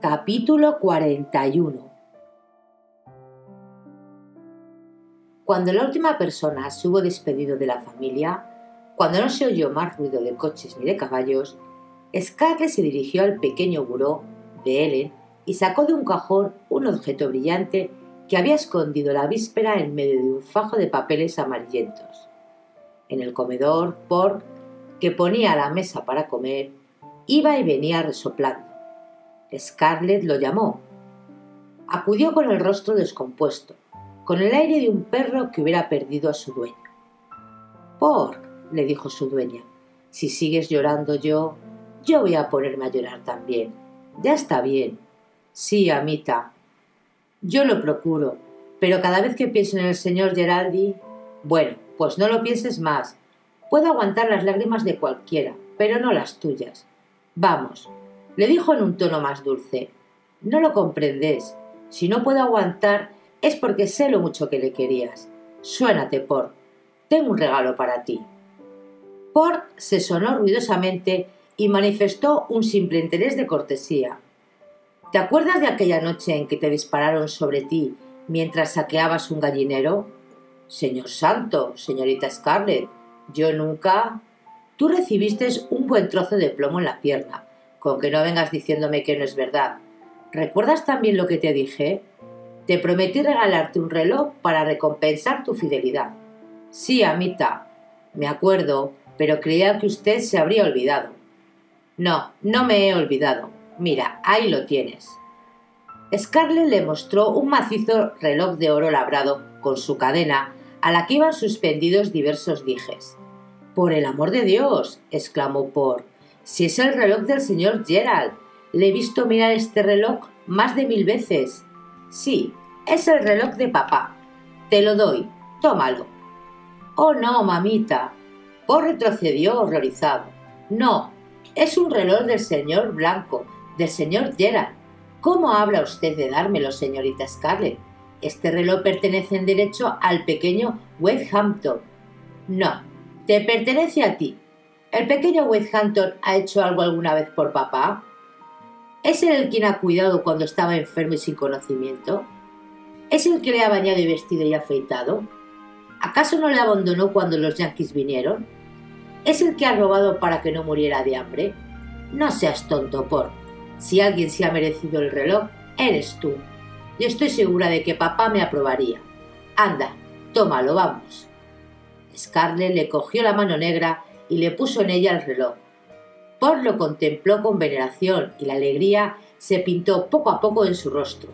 Capítulo 41 Cuando la última persona se hubo despedido de la familia, cuando no se oyó más ruido de coches ni de caballos, Scarlett se dirigió al pequeño buró de Ellen y sacó de un cajón un objeto brillante que había escondido la víspera en medio de un fajo de papeles amarillentos. En el comedor, Pork, que ponía la mesa para comer, iba y venía resoplando. Scarlett lo llamó. Acudió con el rostro descompuesto, con el aire de un perro que hubiera perdido a su dueño. Pork, le dijo su dueña, si sigues llorando yo, yo voy a ponerme a llorar también. Ya está bien. Sí, amita. Yo lo procuro, pero cada vez que pienso en el señor Geraldi... Bueno, pues no lo pienses más. Puedo aguantar las lágrimas de cualquiera, pero no las tuyas. Vamos, le dijo en un tono más dulce. No lo comprendes. Si no puedo aguantar es porque sé lo mucho que le querías. Suénate, Port. Tengo un regalo para ti. Port se sonó ruidosamente y manifestó un simple interés de cortesía. ¿Te acuerdas de aquella noche en que te dispararon sobre ti mientras saqueabas un gallinero? Señor santo, señorita Scarlett, yo nunca. Tú recibiste un buen trozo de plomo en la pierna, con que no vengas diciéndome que no es verdad. ¿Recuerdas también lo que te dije? Te prometí regalarte un reloj para recompensar tu fidelidad. Sí, amita. Me acuerdo, pero creía que usted se habría olvidado. No, no me he olvidado. Mira, ahí lo tienes. Scarlett le mostró un macizo reloj de oro labrado con su cadena, a la que iban suspendidos diversos dijes. Por el amor de Dios, exclamó Por, si es el reloj del señor Gerald. Le he visto mirar este reloj más de mil veces. Sí, es el reloj de papá. Te lo doy. Tómalo. Oh, no, mamita. Por retrocedió horrorizado. No, es un reloj del señor Blanco, del señor Gerald. ¿Cómo habla usted de dármelo, señorita Scarlett? Este reloj pertenece en derecho al pequeño Hampton. No, te pertenece a ti. ¿El pequeño Hampton ha hecho algo alguna vez por papá? ¿Es él el quien ha cuidado cuando estaba enfermo y sin conocimiento? ¿Es el que le ha bañado y vestido y afeitado? ¿Acaso no le abandonó cuando los yanquis vinieron? ¿Es el que ha robado para que no muriera de hambre? No seas tonto, por. Si alguien se ha merecido el reloj, eres tú. Yo estoy segura de que papá me aprobaría. Anda, tómalo, vamos. Scarlett le cogió la mano negra y le puso en ella el reloj. Por lo contempló con veneración y la alegría se pintó poco a poco en su rostro.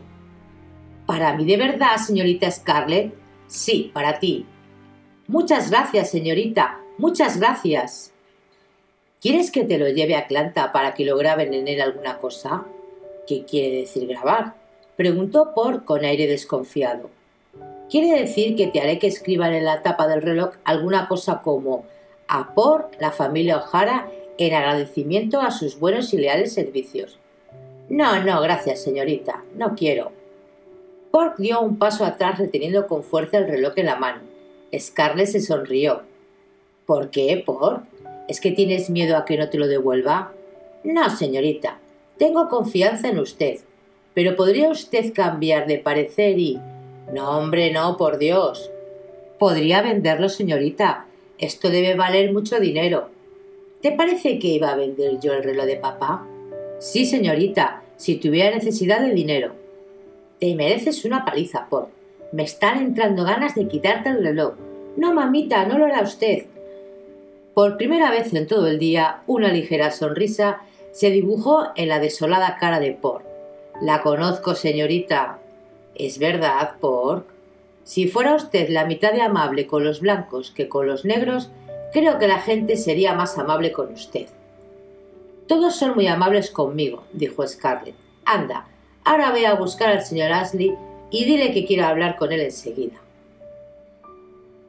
¿Para mí de verdad, señorita Scarlett? Sí, para ti. Muchas gracias, señorita. Muchas gracias. ¿Quieres que te lo lleve a Atlanta para que lo graben en él alguna cosa? ¿Qué quiere decir grabar? Preguntó Por con aire desconfiado. Quiere decir que te haré que escriban en la tapa del reloj alguna cosa como a por la familia O'Hara en agradecimiento a sus buenos y leales servicios. No, no, gracias, señorita, no quiero. Pork dio un paso atrás reteniendo con fuerza el reloj en la mano. Scarlett se sonrió. ¿Por qué, Pork? ¿Es que tienes miedo a que no te lo devuelva? No, señorita. Tengo confianza en usted. pero ¿podría usted cambiar de parecer y... No, hombre, no, por Dios. Podría venderlo, señorita. Esto debe valer mucho dinero. ¿Te parece que iba a vender yo el reloj de papá? Sí, señorita, si tuviera necesidad de dinero. Te mereces una paliza, por. Me están entrando ganas de quitarte el reloj. No, mamita, no lo hará usted. Por primera vez en todo el día, una ligera sonrisa se dibujó en la desolada cara de Pork. La conozco, señorita. Es verdad, Pork. Si fuera usted la mitad de amable con los blancos que con los negros, creo que la gente sería más amable con usted. Todos son muy amables conmigo, dijo Scarlett. Anda, ahora voy a buscar al señor Ashley y dile que quiero hablar con él enseguida.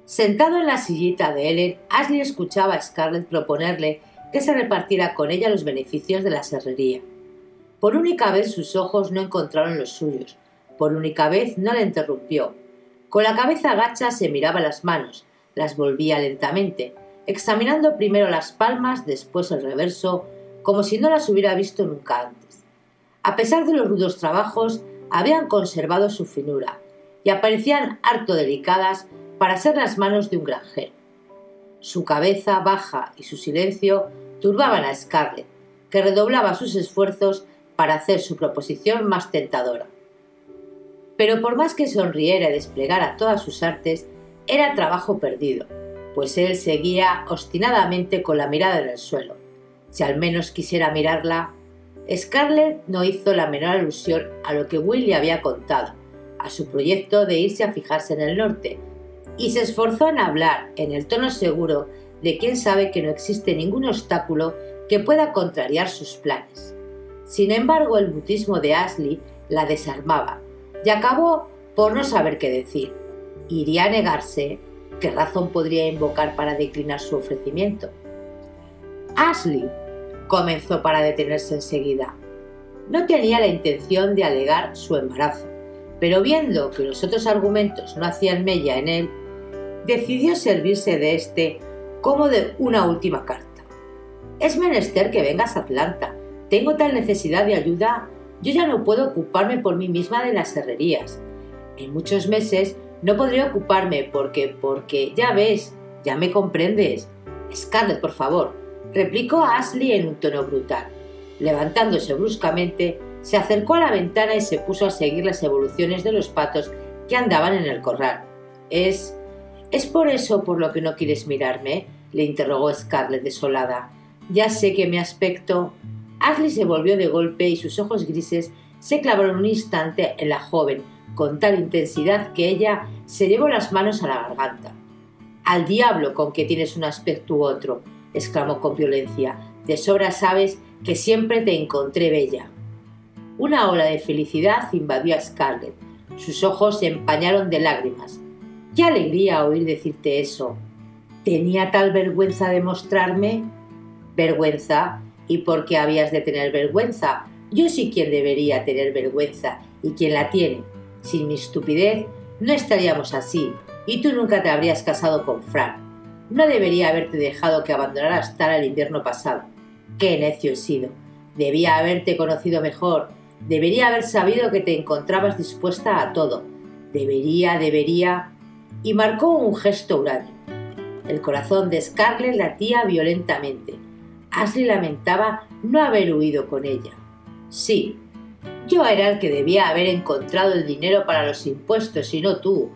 Sentado en la sillita de Ellen, Ashley escuchaba a Scarlett proponerle que se repartiera con ella los beneficios de la serrería. Por única vez sus ojos no encontraron los suyos, por única vez no le interrumpió. Con la cabeza agacha se miraba las manos, las volvía lentamente, examinando primero las palmas, después el reverso, como si no las hubiera visto nunca antes. A pesar de los rudos trabajos, habían conservado su finura y aparecían harto delicadas para ser las manos de un granjero. Su cabeza baja y su silencio turbaban a Scarlett, que redoblaba sus esfuerzos para hacer su proposición más tentadora. Pero por más que sonriera y desplegara todas sus artes, era trabajo perdido, pues él seguía obstinadamente con la mirada en el suelo. Si al menos quisiera mirarla, Scarlett no hizo la menor alusión a lo que Will le había contado, a su proyecto de irse a fijarse en el norte, y se esforzó en hablar en el tono seguro de quien sabe que no existe ningún obstáculo que pueda contrariar sus planes. Sin embargo, el mutismo de Ashley la desarmaba y acabó por no saber qué decir. ¿Iría a negarse? ¿Qué razón podría invocar para declinar su ofrecimiento? Ashley comenzó para detenerse enseguida. No tenía la intención de alegar su embarazo, pero viendo que los otros argumentos no hacían mella en él, decidió servirse de este como de una última carta. Es menester que vengas a Atlanta. Tengo tal necesidad de ayuda. Yo ya no puedo ocuparme por mí misma de las herrerías. En muchos meses no podré ocuparme porque, porque, ya ves, ya me comprendes. Scarlett, por favor, replicó Ashley en un tono brutal. Levantándose bruscamente, se acercó a la ventana y se puso a seguir las evoluciones de los patos que andaban en el corral. Es. ¿Es por eso por lo que no quieres mirarme? le interrogó Scarlett desolada. Ya sé que mi aspecto. Ashley se volvió de golpe y sus ojos grises se clavaron un instante en la joven con tal intensidad que ella se llevó las manos a la garganta. Al diablo con que tienes un aspecto u otro, exclamó con violencia. De sobra sabes que siempre te encontré bella. Una ola de felicidad invadió a Scarlett. Sus ojos se empañaron de lágrimas. ¡Qué alegría oír decirte eso! ¿Tenía tal vergüenza de mostrarme? Vergüenza. ¿Y por qué habías de tener vergüenza? Yo sí quien debería tener vergüenza y quien la tiene. Sin mi estupidez no estaríamos así y tú nunca te habrías casado con Frank. No debería haberte dejado que abandonaras Tara el invierno pasado. Qué necio he sido. Debía haberte conocido mejor. Debería haber sabido que te encontrabas dispuesta a todo. Debería, debería. Y marcó un gesto huraño. El corazón de Scarlett latía violentamente. Ashley lamentaba no haber huido con ella. Sí, yo era el que debía haber encontrado el dinero para los impuestos y no tú,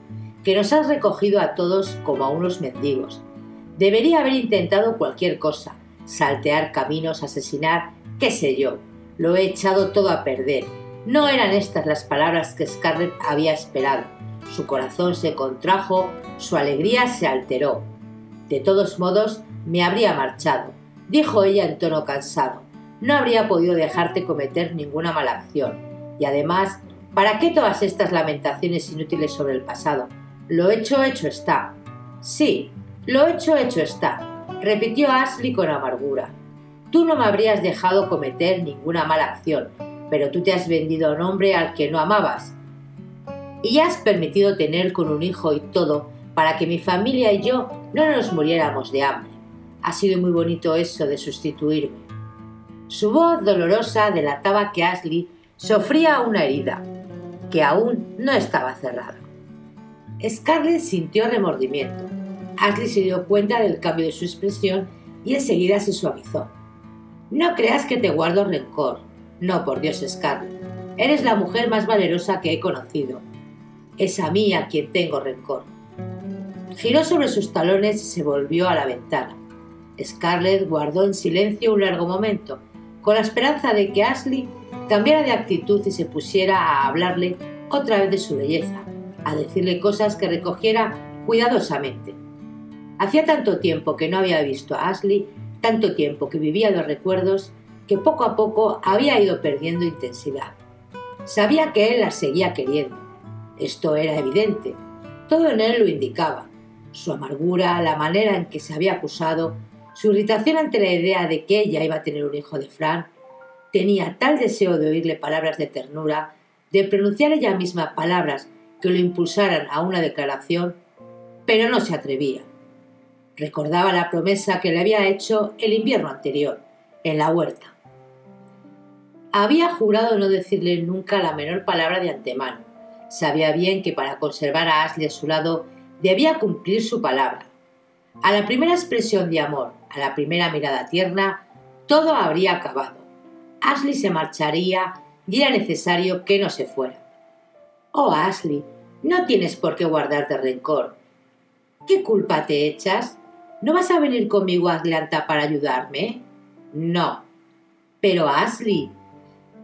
que nos has recogido a todos como a unos mendigos. Debería haber intentado cualquier cosa, saltear caminos, asesinar, qué sé yo. Lo he echado todo a perder. No eran estas las palabras que Scarlett había esperado. Su corazón se contrajo, su alegría se alteró. De todos modos, me habría marchado, dijo ella en tono cansado. No habría podido dejarte cometer ninguna mala acción. Y además, ¿para qué todas estas lamentaciones inútiles sobre el pasado? Lo hecho, hecho está. Sí, lo hecho, hecho está, repitió Ashley con amargura. Tú no me habrías dejado cometer ninguna mala acción, pero tú te has vendido a un hombre al que no amabas. Y has permitido tener con un hijo y todo para que mi familia y yo no nos muriéramos de hambre. Ha sido muy bonito eso de sustituirme. Su voz dolorosa delataba que Ashley Sofría una herida, que aún no estaba cerrada. Scarlett sintió remordimiento. Ashley se dio cuenta del cambio de su expresión y enseguida se suavizó. No creas que te guardo rencor. No, por Dios, Scarlett. Eres la mujer más valerosa que he conocido. Es a mí a quien tengo rencor. Giró sobre sus talones y se volvió a la ventana. Scarlett guardó en silencio un largo momento, con la esperanza de que Ashley cambiara de actitud y se pusiera a hablarle otra vez de su belleza, a decirle cosas que recogiera cuidadosamente. Hacía tanto tiempo que no había visto a Ashley, tanto tiempo que vivía los recuerdos, que poco a poco había ido perdiendo intensidad. Sabía que él la seguía queriendo. Esto era evidente. Todo en él lo indicaba. Su amargura, la manera en que se había acusado, su irritación ante la idea de que ella iba a tener un hijo de Fran, tenía tal deseo de oírle palabras de ternura, de pronunciar ella misma palabras que lo impulsaran a una declaración, pero no se atrevía. Recordaba la promesa que le había hecho el invierno anterior, en la huerta. Había jurado no decirle nunca la menor palabra de antemano. Sabía bien que para conservar a Ashley a su lado debía cumplir su palabra. A la primera expresión de amor, a la primera mirada tierna, todo habría acabado. Ashley se marcharía y era necesario que no se fuera. Oh, Ashley, no tienes por qué guardarte rencor. ¿Qué culpa te echas? ¿No vas a venir conmigo a Atlanta para ayudarme? No. Pero Ashley,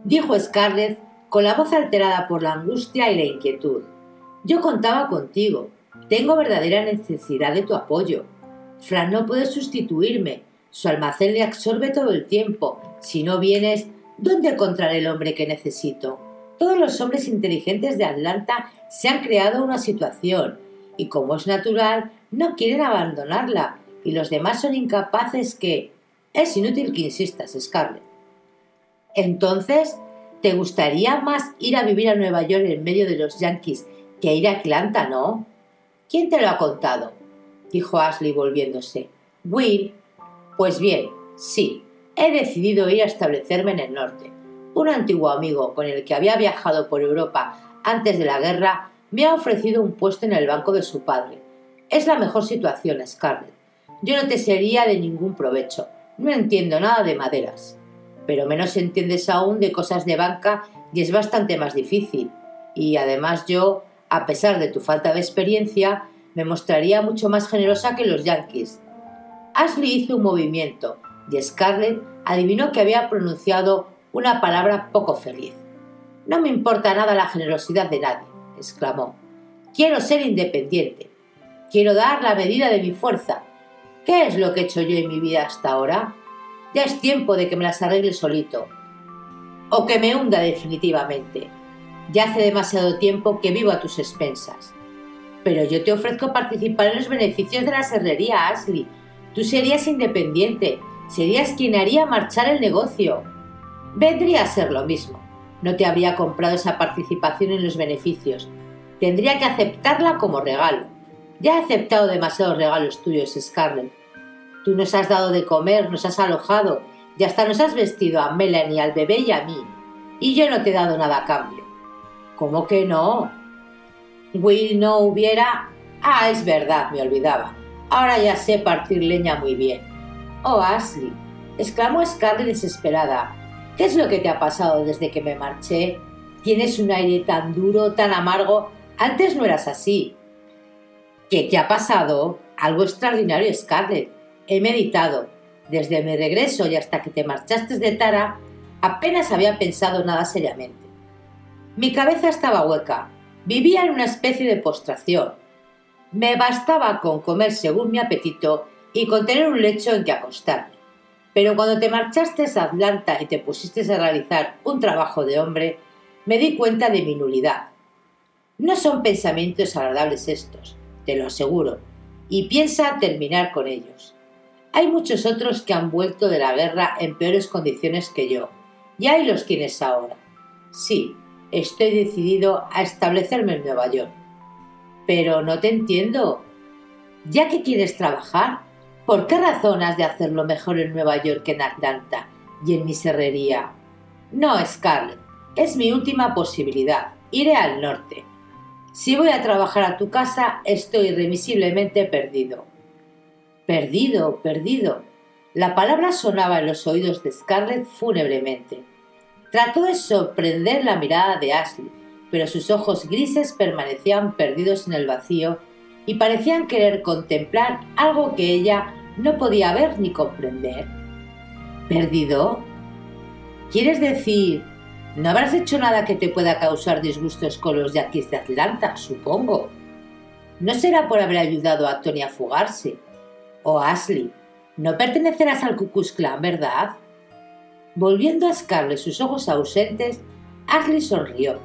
dijo Scarlett con la voz alterada por la angustia y la inquietud. Yo contaba contigo. Tengo verdadera necesidad de tu apoyo. Fran no puede sustituirme. Su almacén le absorbe todo el tiempo. Si no vienes, ¿dónde encontraré el hombre que necesito? Todos los hombres inteligentes de Atlanta se han creado una situación y como es natural, no quieren abandonarla y los demás son incapaces que... Es inútil que insistas, Scarlett. Entonces, ¿te gustaría más ir a vivir a Nueva York en medio de los Yankees que ir a Atlanta, no? ¿Quién te lo ha contado? Dijo Ashley volviéndose. Will. Pues bien, sí, he decidido ir a establecerme en el norte. Un antiguo amigo con el que había viajado por Europa antes de la guerra me ha ofrecido un puesto en el banco de su padre. Es la mejor situación, Scarlett. Yo no te sería de ningún provecho. No entiendo nada de maderas pero menos entiendes aún de cosas de banca y es bastante más difícil. Y además yo, a pesar de tu falta de experiencia, me mostraría mucho más generosa que los yankees. Ashley hizo un movimiento y Scarlett adivinó que había pronunciado una palabra poco feliz. No me importa nada la generosidad de nadie, exclamó. Quiero ser independiente. Quiero dar la medida de mi fuerza. ¿Qué es lo que he hecho yo en mi vida hasta ahora? Ya es tiempo de que me las arregle solito. O que me hunda definitivamente. Ya hace demasiado tiempo que vivo a tus expensas. Pero yo te ofrezco participar en los beneficios de la serrería, Ashley. Tú serías independiente, serías quien haría marchar el negocio. Vendría a ser lo mismo. No te habría comprado esa participación en los beneficios. Tendría que aceptarla como regalo. Ya he aceptado demasiados regalos tuyos, Scarlett. Tú nos has dado de comer, nos has alojado y hasta nos has vestido a Melanie, al bebé y a mí. Y yo no te he dado nada a cambio. ¿Cómo que no? Will no hubiera... Ah, es verdad, me olvidaba. Ahora ya sé partir leña muy bien. Oh, Ashley, exclamó Scarlett desesperada. ¿Qué es lo que te ha pasado desde que me marché? Tienes un aire tan duro, tan amargo. Antes no eras así. ¿Qué te ha pasado? Algo extraordinario, Scarlett. He meditado. Desde mi regreso y hasta que te marchaste de Tara, apenas había pensado nada seriamente. Mi cabeza estaba hueca. Vivía en una especie de postración. Me bastaba con comer según mi apetito y con tener un lecho en que acostarme. Pero cuando te marchaste a Atlanta y te pusiste a realizar un trabajo de hombre, me di cuenta de mi nulidad. No son pensamientos agradables estos, te lo aseguro, y piensa terminar con ellos. Hay muchos otros que han vuelto de la guerra en peores condiciones que yo, y ahí los tienes ahora. Sí, estoy decidido a establecerme en Nueva York. Pero no te entiendo. Ya que quieres trabajar, ¿por qué razón has de hacerlo mejor en Nueva York que en Atlanta y en mi serrería? No, Scarlett, Es mi última posibilidad. Iré al norte. Si voy a trabajar a tu casa, estoy irremisiblemente perdido. Perdido, perdido. La palabra sonaba en los oídos de Scarlett fúnebremente. Trató de sorprender la mirada de Ashley, pero sus ojos grises permanecían perdidos en el vacío y parecían querer contemplar algo que ella no podía ver ni comprender. ¿Perdido? ¿Quieres decir, no habrás hecho nada que te pueda causar disgustos con los yaquis de Atlanta, supongo? No será por haber ayudado a Tony a fugarse. O Ashley, no pertenecerás al Ku Klux ¿verdad? Volviendo a Scarlett sus ojos ausentes, Ashley sonrió.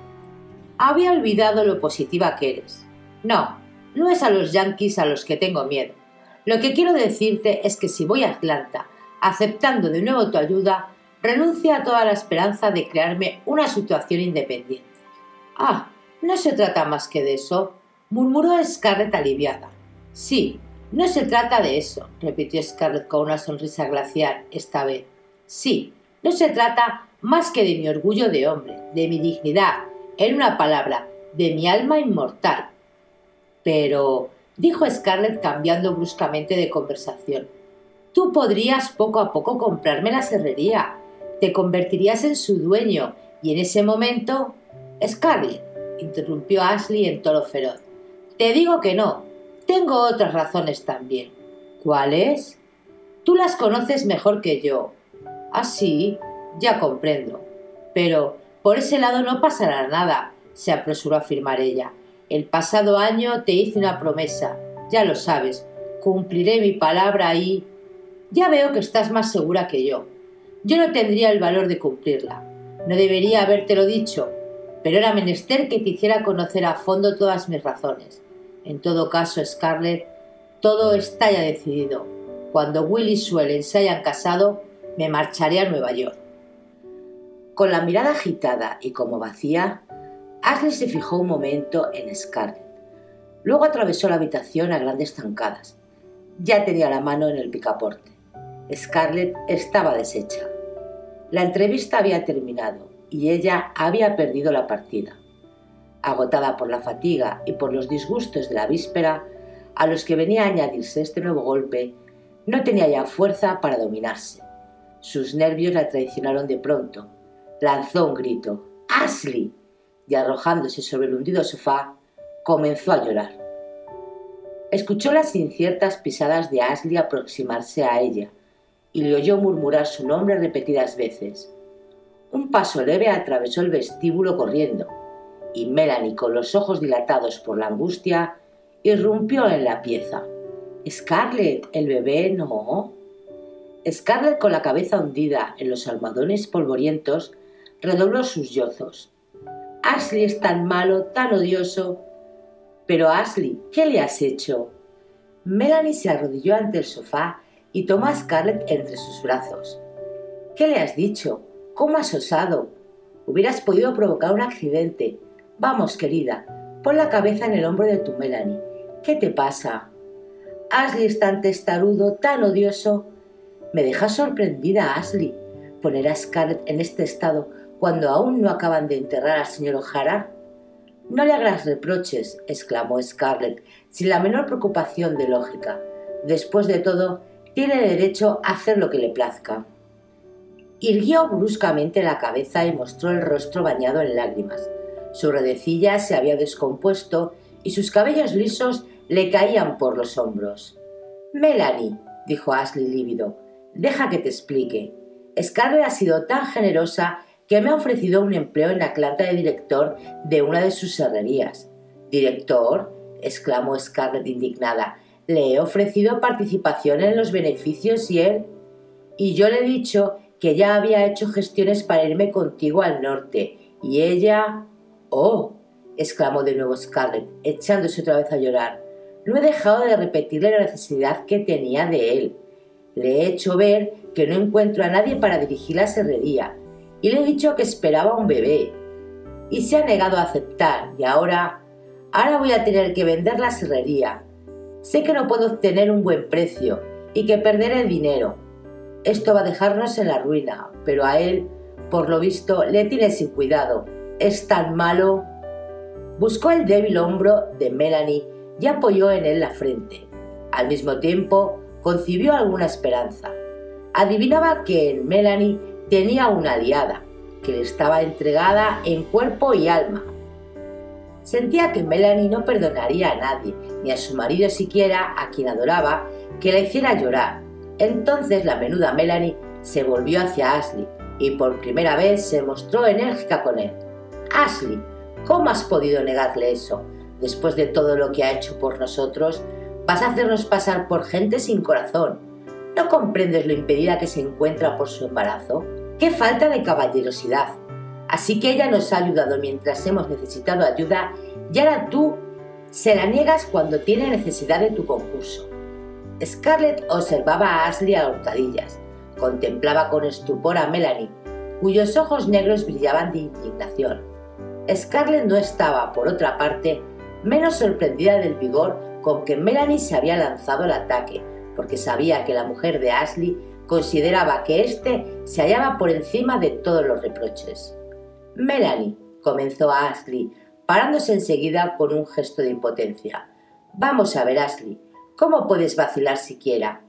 Había olvidado lo positiva que eres. No, no es a los yankees a los que tengo miedo. Lo que quiero decirte es que si voy a Atlanta, aceptando de nuevo tu ayuda, renuncia a toda la esperanza de crearme una situación independiente. Ah, no se trata más que de eso, murmuró Scarlett aliviada. Sí, no se trata de eso, repitió Scarlett con una sonrisa glacial esta vez. Sí, no se trata más que de mi orgullo de hombre, de mi dignidad, en una palabra, de mi alma inmortal. Pero, dijo Scarlett cambiando bruscamente de conversación, tú podrías poco a poco comprarme la serrería, te convertirías en su dueño y en ese momento... Scarlett, interrumpió Ashley en tono feroz, te digo que no, tengo otras razones también. ¿Cuáles? Tú las conoces mejor que yo, Ah, sí, ya comprendo. Pero por ese lado no pasará nada, se apresuró a afirmar ella. El pasado año te hice una promesa, ya lo sabes, cumpliré mi palabra y... Ya veo que estás más segura que yo. Yo no tendría el valor de cumplirla. No debería habértelo dicho, pero era menester que te hiciera conocer a fondo todas mis razones. En todo caso, Scarlett, todo está ya decidido. Cuando Will y Suelen se hayan casado, me marcharé a Nueva York. Con la mirada agitada y como vacía, Ashley se fijó un momento en Scarlett. Luego atravesó la habitación a grandes zancadas. Ya tenía la mano en el picaporte. Scarlett estaba deshecha. La entrevista había terminado y ella había perdido la partida. Agotada por la fatiga y por los disgustos de la víspera, a los que venía a añadirse este nuevo golpe, no tenía ya fuerza para dominarse. Sus nervios la traicionaron de pronto. Lanzó un grito. ¡Ashley! y arrojándose sobre el hundido sofá, comenzó a llorar. Escuchó las inciertas pisadas de Ashley aproximarse a ella y le oyó murmurar su nombre repetidas veces. Un paso leve atravesó el vestíbulo corriendo y Melanie, con los ojos dilatados por la angustia, irrumpió en la pieza. Scarlett, el bebé no. Scarlett, con la cabeza hundida en los almohadones polvorientos, redobló sus yozos. Ashley es tan malo, tan odioso. Pero Ashley, ¿qué le has hecho? Melanie se arrodilló ante el sofá y tomó a Scarlett entre sus brazos. ¿Qué le has dicho? ¿Cómo has osado? Hubieras podido provocar un accidente. Vamos, querida, pon la cabeza en el hombro de tu Melanie. ¿Qué te pasa? Ashley es tan testarudo, tan odioso. Me deja sorprendida, Ashley, poner a Scarlett en este estado cuando aún no acaban de enterrar al señor O'Hara. No le hagas reproches, exclamó Scarlett, sin la menor preocupación de lógica. Después de todo, tiene derecho a hacer lo que le plazca. Irguió bruscamente la cabeza y mostró el rostro bañado en lágrimas. Su redecilla se había descompuesto y sus cabellos lisos le caían por los hombros. Melanie, dijo Ashley lívido, Deja que te explique. Scarlett ha sido tan generosa que me ha ofrecido un empleo en Atlanta de director de una de sus serrerías. ¿Director? exclamó Scarlett indignada. Le he ofrecido participación en los beneficios y él. Y yo le he dicho que ya había hecho gestiones para irme contigo al norte. Y ella. Oh. exclamó de nuevo Scarlett, echándose otra vez a llorar. No he dejado de repetirle la necesidad que tenía de él. Le he hecho ver que no encuentro a nadie para dirigir la serrería y le he dicho que esperaba un bebé. Y se ha negado a aceptar y ahora, ahora voy a tener que vender la serrería. Sé que no puedo obtener un buen precio y que perderé dinero. Esto va a dejarnos en la ruina, pero a él Por lo visto, le tiene sin cuidado. Es tan malo. Buscó el débil hombro de Melanie y apoyó en él la frente. Al mismo tiempo, concibió alguna esperanza. Adivinaba que en Melanie tenía una aliada, que le estaba entregada en cuerpo y alma. Sentía que Melanie no perdonaría a nadie, ni a su marido siquiera, a quien adoraba, que la hiciera llorar. Entonces la menuda Melanie se volvió hacia Ashley y por primera vez se mostró enérgica con él. Ashley, ¿cómo has podido negarle eso? Después de todo lo que ha hecho por nosotros, vas a hacernos pasar por gente sin corazón. ¿No comprendes lo impedida que se encuentra por su embarazo? ¡Qué falta de caballerosidad! Así que ella nos ha ayudado mientras hemos necesitado ayuda y ahora tú se la niegas cuando tiene necesidad de tu concurso. Scarlett observaba a Ashley a hurtadillas. Contemplaba con estupor a Melanie, cuyos ojos negros brillaban de indignación. Scarlett no estaba, por otra parte, menos sorprendida del vigor con que Melanie se había lanzado al ataque, porque sabía que la mujer de Ashley consideraba que éste se hallaba por encima de todos los reproches. Melanie, comenzó Ashley, parándose enseguida con un gesto de impotencia. Vamos a ver, Ashley, ¿cómo puedes vacilar siquiera?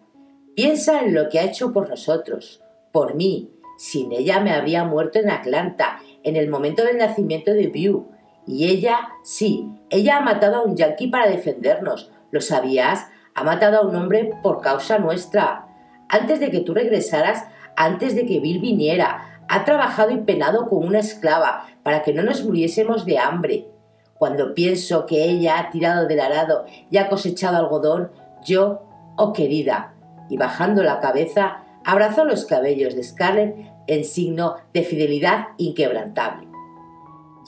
Piensa en lo que ha hecho por nosotros, por mí. Sin ella me habría muerto en Atlanta, en el momento del nacimiento de View. Y ella, sí, ella ha matado a un yankee para defendernos. ¿Lo sabías? Ha matado a un hombre por causa nuestra. Antes de que tú regresaras, antes de que Bill viniera, ha trabajado y penado como una esclava para que no nos muriésemos de hambre. Cuando pienso que ella ha tirado del arado y ha cosechado algodón, yo, oh querida, y bajando la cabeza, abrazó los cabellos de Scarlett en signo de fidelidad inquebrantable.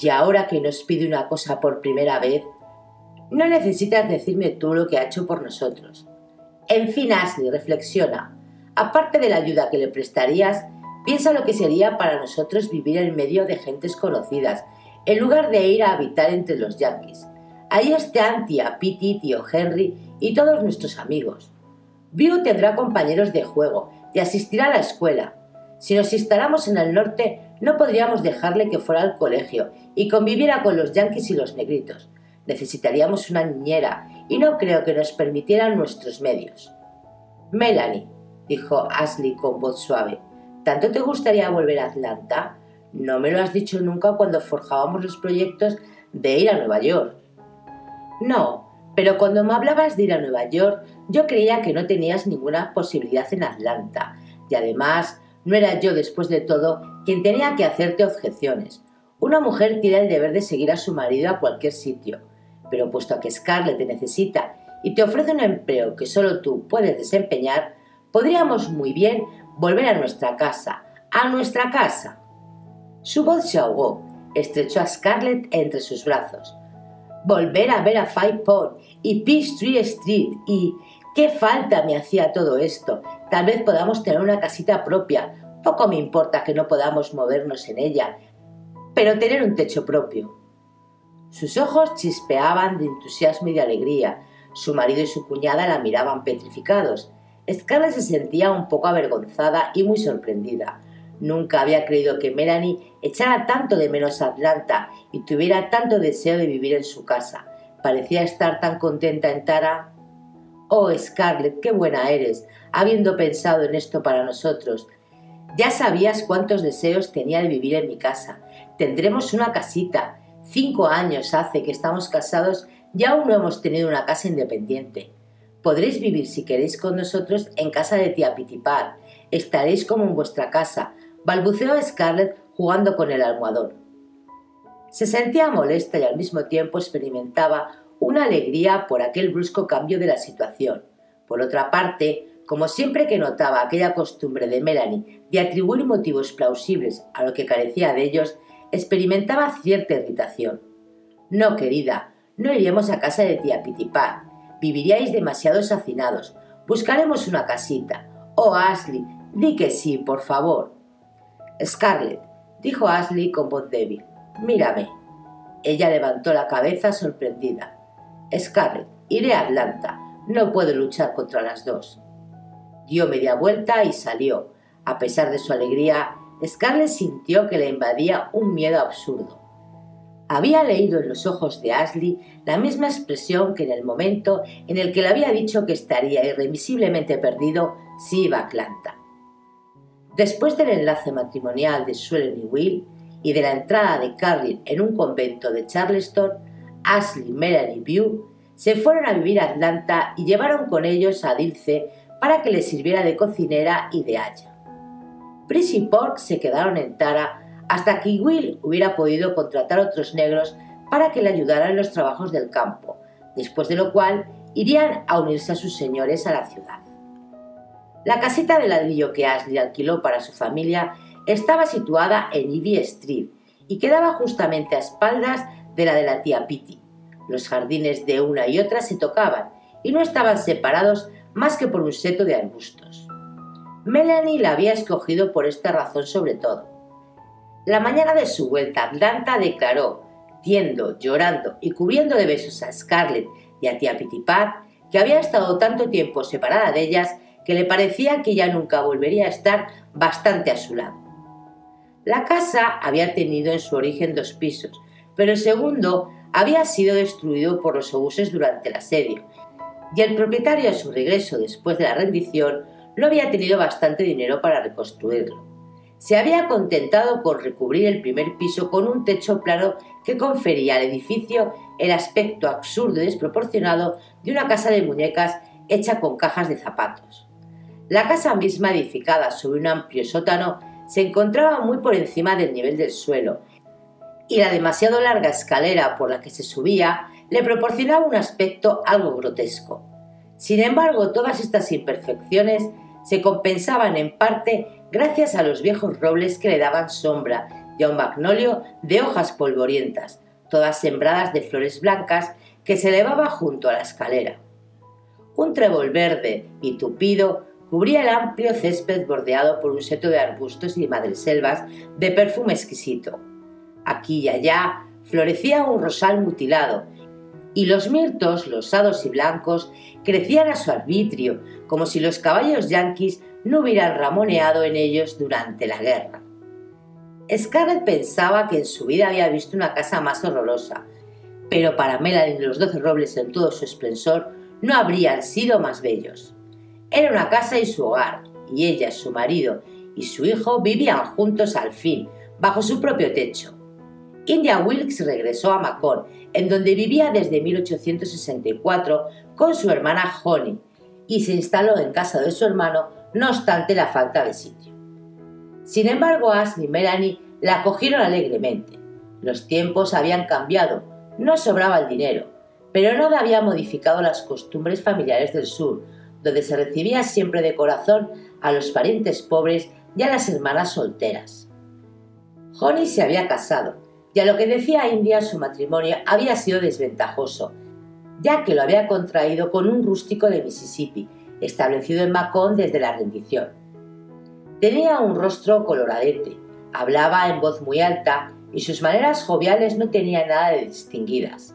Y ahora que nos pide una cosa por primera vez, no necesitas decirme tú lo que ha hecho por nosotros. En fin, Ashley, reflexiona. Aparte de la ayuda que le prestarías, piensa lo que sería para nosotros vivir en medio de gentes conocidas, en lugar de ir a habitar entre los yankees. Ahí están tía Pitty, tío Henry y todos nuestros amigos. View tendrá compañeros de juego y asistirá a la escuela. Si nos instalamos en el norte, no podríamos dejarle que fuera al colegio y conviviera con los yanquis y los negritos. Necesitaríamos una niñera y no creo que nos permitieran nuestros medios. Melanie, dijo Ashley con voz suave, ¿tanto te gustaría volver a Atlanta? No me lo has dicho nunca cuando forjábamos los proyectos de ir a Nueva York. No, pero cuando me hablabas de ir a Nueva York, yo creía que no tenías ninguna posibilidad en Atlanta. Y además, no era yo, después de todo, quien tenía que hacerte objeciones. Una mujer tiene el deber de seguir a su marido a cualquier sitio. Pero puesto que Scarlett te necesita y te ofrece un empleo que solo tú puedes desempeñar, podríamos muy bien volver a nuestra casa. ¡A nuestra casa! Su voz se ahogó. Estrechó a Scarlett entre sus brazos volver a ver a Five Pond y Peachtree Street y qué falta me hacía todo esto. Tal vez podamos tener una casita propia. Poco me importa que no podamos movernos en ella, pero tener un techo propio. Sus ojos chispeaban de entusiasmo y de alegría. Su marido y su cuñada la miraban petrificados. Scarlett se sentía un poco avergonzada y muy sorprendida. Nunca había creído que Melanie echara tanto de menos a Atlanta y tuviera tanto deseo de vivir en su casa. Parecía estar tan contenta en Tara. Oh, Scarlett, qué buena eres, habiendo pensado en esto para nosotros. Ya sabías cuántos deseos tenía de vivir en mi casa. Tendremos una casita. Cinco años hace que estamos casados y aún no hemos tenido una casa independiente. Podréis vivir si queréis con nosotros en casa de tía Pitipar. Estaréis como en vuestra casa, balbuceó Scarlett jugando con el almohadón. Se sentía molesta y al mismo tiempo experimentaba una alegría por aquel brusco cambio de la situación. Por otra parte, como siempre que notaba aquella costumbre de Melanie de atribuir motivos plausibles a lo que carecía de ellos, experimentaba cierta irritación. No, querida, no iremos a casa de tía Pitipar. Viviríais demasiados hacinados. Buscaremos una casita. Oh, Ashley, di que sí, por favor. Scarlett, dijo Ashley con voz débil, mírame. Ella levantó la cabeza sorprendida. Scarlett, iré a Atlanta. No puedo luchar contra las dos. Dio media vuelta y salió. A pesar de su alegría, Scarlett sintió que le invadía un miedo absurdo. Había leído en los ojos de Ashley la misma expresión que en el momento en el que le había dicho que estaría irremisiblemente perdido si iba a Atlanta. Después del enlace matrimonial de Suelen y Will y de la entrada de Carlin en un convento de Charleston, Ashley, Melanie y Bew se fueron a vivir a Atlanta y llevaron con ellos a Dilce para que le sirviera de cocinera y de haya. Pris y Pork se quedaron en Tara hasta que Will hubiera podido contratar otros negros para que le ayudaran en los trabajos del campo, después de lo cual irían a unirse a sus señores a la ciudad. La casita de ladrillo que Ashley alquiló para su familia estaba situada en Ivy Street y quedaba justamente a espaldas de la de la tía Pitty. Los jardines de una y otra se tocaban y no estaban separados más que por un seto de arbustos. Melanie la había escogido por esta razón sobre todo. La mañana de su vuelta Atlanta declaró, tiendo, llorando y cubriendo de besos a Scarlett y a tía Pitipat, que había estado tanto tiempo separada de ellas que le parecía que ya nunca volvería a estar bastante a su lado. La casa había tenido en su origen dos pisos, pero el segundo había sido destruido por los obuses durante el asedio, y el propietario a su regreso después de la rendición no había tenido bastante dinero para reconstruirlo. Se había contentado con recubrir el primer piso con un techo plano que confería al edificio el aspecto absurdo y desproporcionado de una casa de muñecas hecha con cajas de zapatos. La casa misma, edificada sobre un amplio sótano, se encontraba muy por encima del nivel del suelo, y la demasiado larga escalera por la que se subía le proporcionaba un aspecto algo grotesco. Sin embargo, todas estas imperfecciones se compensaban en parte gracias a los viejos robles que le daban sombra y a un magnolio de hojas polvorientas, todas sembradas de flores blancas, que se elevaba junto a la escalera. Un trébol verde y tupido cubría el amplio césped bordeado por un seto de arbustos y madreselvas de perfume exquisito. Aquí y allá florecía un rosal mutilado, y los mirtos, losados y blancos, crecían a su arbitrio, como si los caballos yanquis no hubieran ramoneado en ellos durante la guerra. Scarlett pensaba que en su vida había visto una casa más horrorosa, pero para Melanie los doce robles en todo su esplendor no habrían sido más bellos. Era una casa y su hogar, y ella, su marido y su hijo vivían juntos al fin, bajo su propio techo. India Wilkes regresó a Macon, en donde vivía desde 1864 con su hermana Honey, y se instaló en casa de su hermano, no obstante la falta de sitio. Sin embargo, Ashley y Melanie la acogieron alegremente. Los tiempos habían cambiado, no sobraba el dinero, pero nada había modificado las costumbres familiares del sur, donde se recibía siempre de corazón a los parientes pobres y a las hermanas solteras. Honey se había casado, y a lo que decía India su matrimonio había sido desventajoso, ya que lo había contraído con un rústico de Mississippi, establecido en Macon desde la rendición. Tenía un rostro coloradete, hablaba en voz muy alta y sus maneras joviales no tenían nada de distinguidas.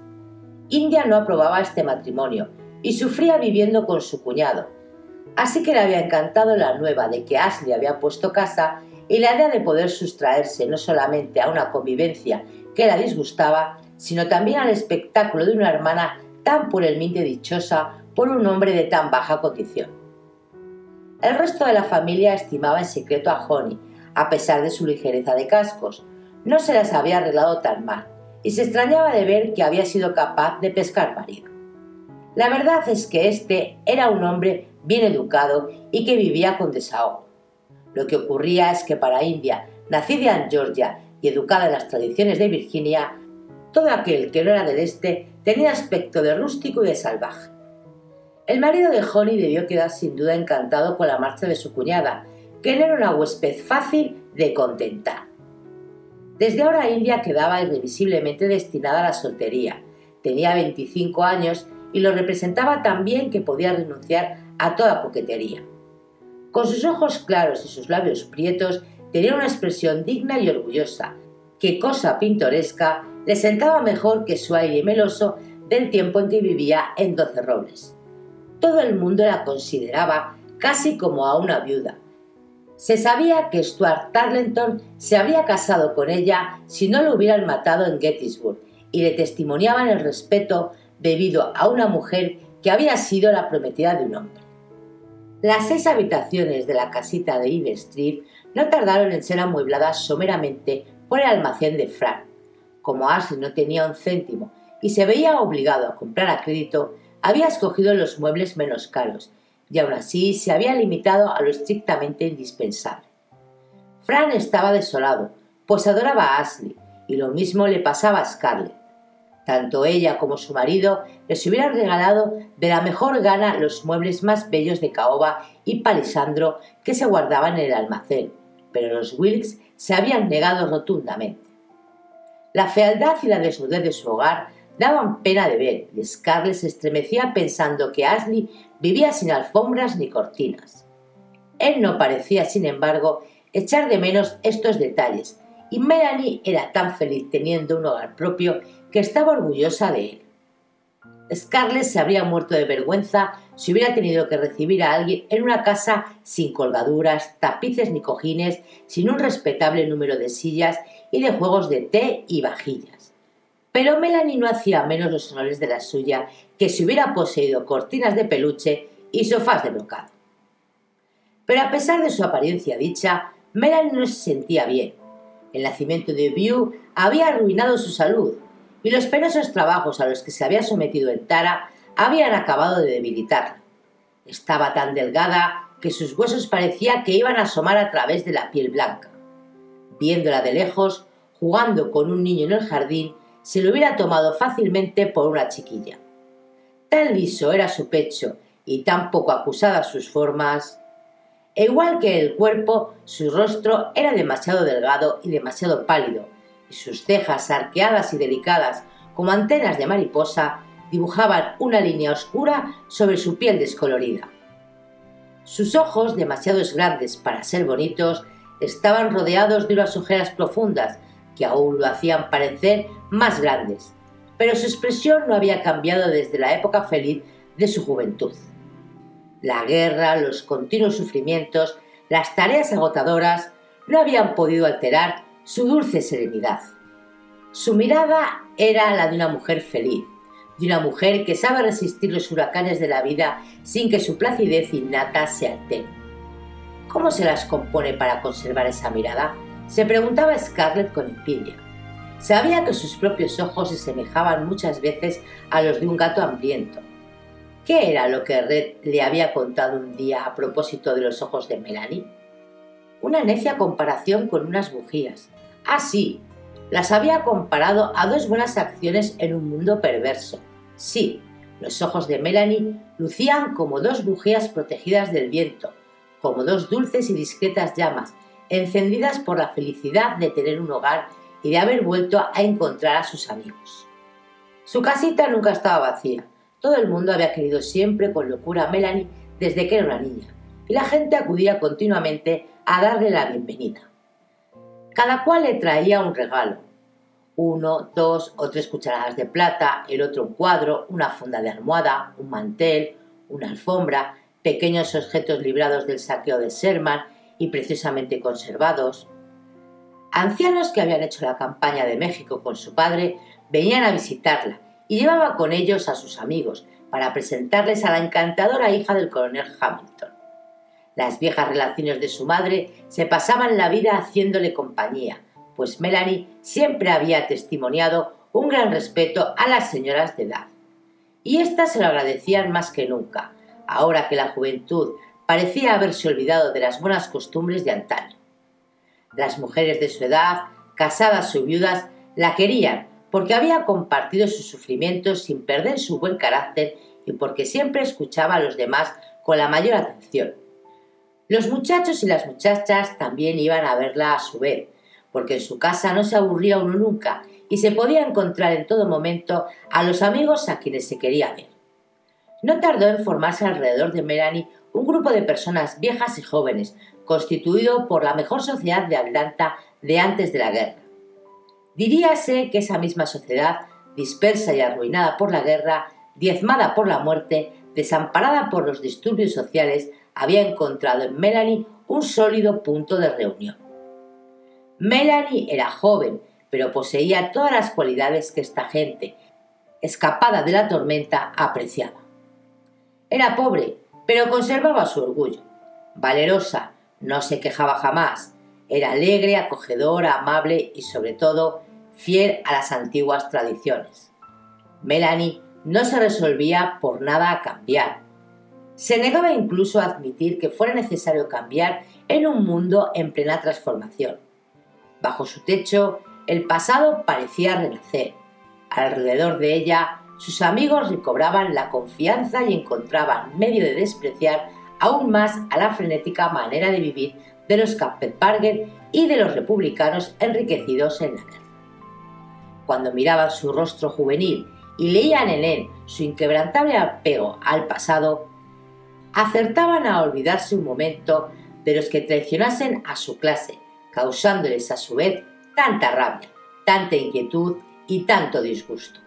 India no aprobaba este matrimonio y sufría viviendo con su cuñado, así que le había encantado la nueva de que Ashley había puesto casa y la idea de poder sustraerse no solamente a una convivencia que la disgustaba, sino también al espectáculo de una hermana tan puramente dichosa por un hombre de tan baja condición. El resto de la familia estimaba en secreto a Honey, a pesar de su ligereza de cascos. No se las había arreglado tan mal, y se extrañaba de ver que había sido capaz de pescar marido. La verdad es que este era un hombre bien educado y que vivía con desahogo. Lo que ocurría es que para India, nacida en Georgia y educada en las tradiciones de Virginia, todo aquel que no era del este tenía aspecto de rústico y de salvaje. El marido de Honey debió quedar sin duda encantado con la marcha de su cuñada, que no era una huésped fácil de contentar. Desde ahora India quedaba irrevisiblemente destinada a la soltería. Tenía 25 años y lo representaba tan bien que podía renunciar a toda coquetería. Con sus ojos claros y sus labios prietos tenía una expresión digna y orgullosa, que cosa pintoresca le sentaba mejor que su aire meloso del tiempo en que vivía en Doce Robles. Todo el mundo la consideraba casi como a una viuda. Se sabía que Stuart Tarleton se habría casado con ella si no lo hubieran matado en Gettysburg y le testimoniaban el respeto debido a una mujer que había sido la prometida de un hombre. Las seis habitaciones de la casita de Eve Street no tardaron en ser amuebladas someramente por el almacén de Frank. Como Ashley no tenía un céntimo y se veía obligado a comprar a crédito, había escogido los muebles menos caros y aún así se había limitado a lo estrictamente indispensable. Fran estaba desolado, pues adoraba a Ashley, y lo mismo le pasaba a Scarlett. Tanto ella como su marido les hubieran regalado de la mejor gana los muebles más bellos de caoba y palisandro que se guardaban en el almacén, pero los Wilkes se habían negado rotundamente. La fealdad y la desnudez de su hogar daban pena de ver y Scarlett se estremecía pensando que Ashley vivía sin alfombras ni cortinas. Él no parecía, sin embargo, echar de menos estos detalles, y Melanie era tan feliz teniendo un hogar propio que estaba orgullosa de él. Scarlett se habría muerto de vergüenza si hubiera tenido que recibir a alguien en una casa sin colgaduras, tapices ni cojines, sin un respetable número de sillas y de juegos de té y vajillas. Pero Melanie no hacía menos los honores de la suya que si hubiera poseído cortinas de peluche y sofás de brocado. Pero a pesar de su apariencia dicha, Melanie no se sentía bien. El nacimiento de View había arruinado su salud y los penosos trabajos a los que se había sometido en Tara habían acabado de debilitarla. Estaba tan delgada que sus huesos parecía que iban a asomar a través de la piel blanca. Viéndola de lejos, jugando con un niño en el jardín, se lo hubiera tomado fácilmente por una chiquilla. Tan liso era su pecho y tan poco acusadas sus formas. E igual que el cuerpo, su rostro era demasiado delgado y demasiado pálido, sus cejas arqueadas y delicadas como antenas de mariposa dibujaban una línea oscura sobre su piel descolorida. Sus ojos, demasiado grandes para ser bonitos, estaban rodeados de unas ojeras profundas que aún lo hacían parecer más grandes, pero su expresión no había cambiado desde la época feliz de su juventud. La guerra, los continuos sufrimientos, las tareas agotadoras no habían podido alterar su dulce serenidad. Su mirada era la de una mujer feliz, de una mujer que sabe resistir los huracanes de la vida sin que su placidez innata se altere. ¿Cómo se las compone para conservar esa mirada? Se preguntaba Scarlett con envidia. Sabía que sus propios ojos se semejaban muchas veces a los de un gato hambriento. ¿Qué era lo que Red le había contado un día a propósito de los ojos de Melanie? Una necia comparación con unas bujías. Ah, sí, las había comparado a dos buenas acciones en un mundo perverso. Sí, los ojos de Melanie lucían como dos bujías protegidas del viento, como dos dulces y discretas llamas, encendidas por la felicidad de tener un hogar y de haber vuelto a encontrar a sus amigos. Su casita nunca estaba vacía. Todo el mundo había querido siempre con locura a Melanie desde que era una niña, y la gente acudía continuamente a darle la bienvenida. Cada cual le traía un regalo, uno, dos o tres cucharadas de plata, el otro un cuadro, una funda de almohada, un mantel, una alfombra, pequeños objetos librados del saqueo de Sherman y preciosamente conservados. Ancianos que habían hecho la campaña de México con su padre venían a visitarla y llevaban con ellos a sus amigos para presentarles a la encantadora hija del coronel Hamilton. Las viejas relaciones de su madre se pasaban la vida haciéndole compañía, pues Melanie siempre había testimoniado un gran respeto a las señoras de edad. Y éstas se lo agradecían más que nunca, ahora que la juventud parecía haberse olvidado de las buenas costumbres de antaño. Las mujeres de su edad, casadas o viudas, la querían porque había compartido sus sufrimientos sin perder su buen carácter y porque siempre escuchaba a los demás con la mayor atención. Los muchachos y las muchachas también iban a verla a su vez, porque en su casa no se aburría uno nunca y se podía encontrar en todo momento a los amigos a quienes se quería ver. No tardó en formarse alrededor de Melanie un grupo de personas viejas y jóvenes, constituido por la mejor sociedad de Atlanta de antes de la guerra. Diríase que esa misma sociedad, dispersa y arruinada por la guerra, diezmada por la muerte, desamparada por los disturbios sociales, había encontrado en Melanie un sólido punto de reunión. Melanie era joven, pero poseía todas las cualidades que esta gente, escapada de la tormenta, apreciaba. Era pobre, pero conservaba su orgullo. Valerosa, no se quejaba jamás, era alegre, acogedora, amable y sobre todo fiel a las antiguas tradiciones. Melanie no se resolvía por nada a cambiar. Se negaba incluso a admitir que fuera necesario cambiar en un mundo en plena transformación. Bajo su techo, el pasado parecía renacer. Alrededor de ella, sus amigos recobraban la confianza y encontraban medio de despreciar aún más a la frenética manera de vivir de los Kappenbarger y de los republicanos enriquecidos en la guerra. Cuando miraban su rostro juvenil y leían en él su inquebrantable apego al pasado, acertaban a olvidarse un momento de los que traicionasen a su clase, causándoles a su vez tanta rabia, tanta inquietud y tanto disgusto.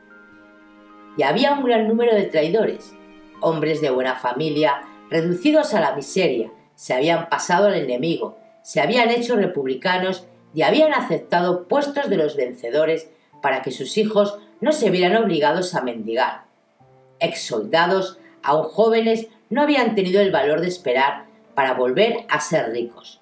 Y había un gran número de traidores, hombres de buena familia, reducidos a la miseria, se habían pasado al enemigo, se habían hecho republicanos y habían aceptado puestos de los vencedores para que sus hijos no se vieran obligados a mendigar. Ex soldados, aún jóvenes, no habían tenido el valor de esperar para volver a ser ricos.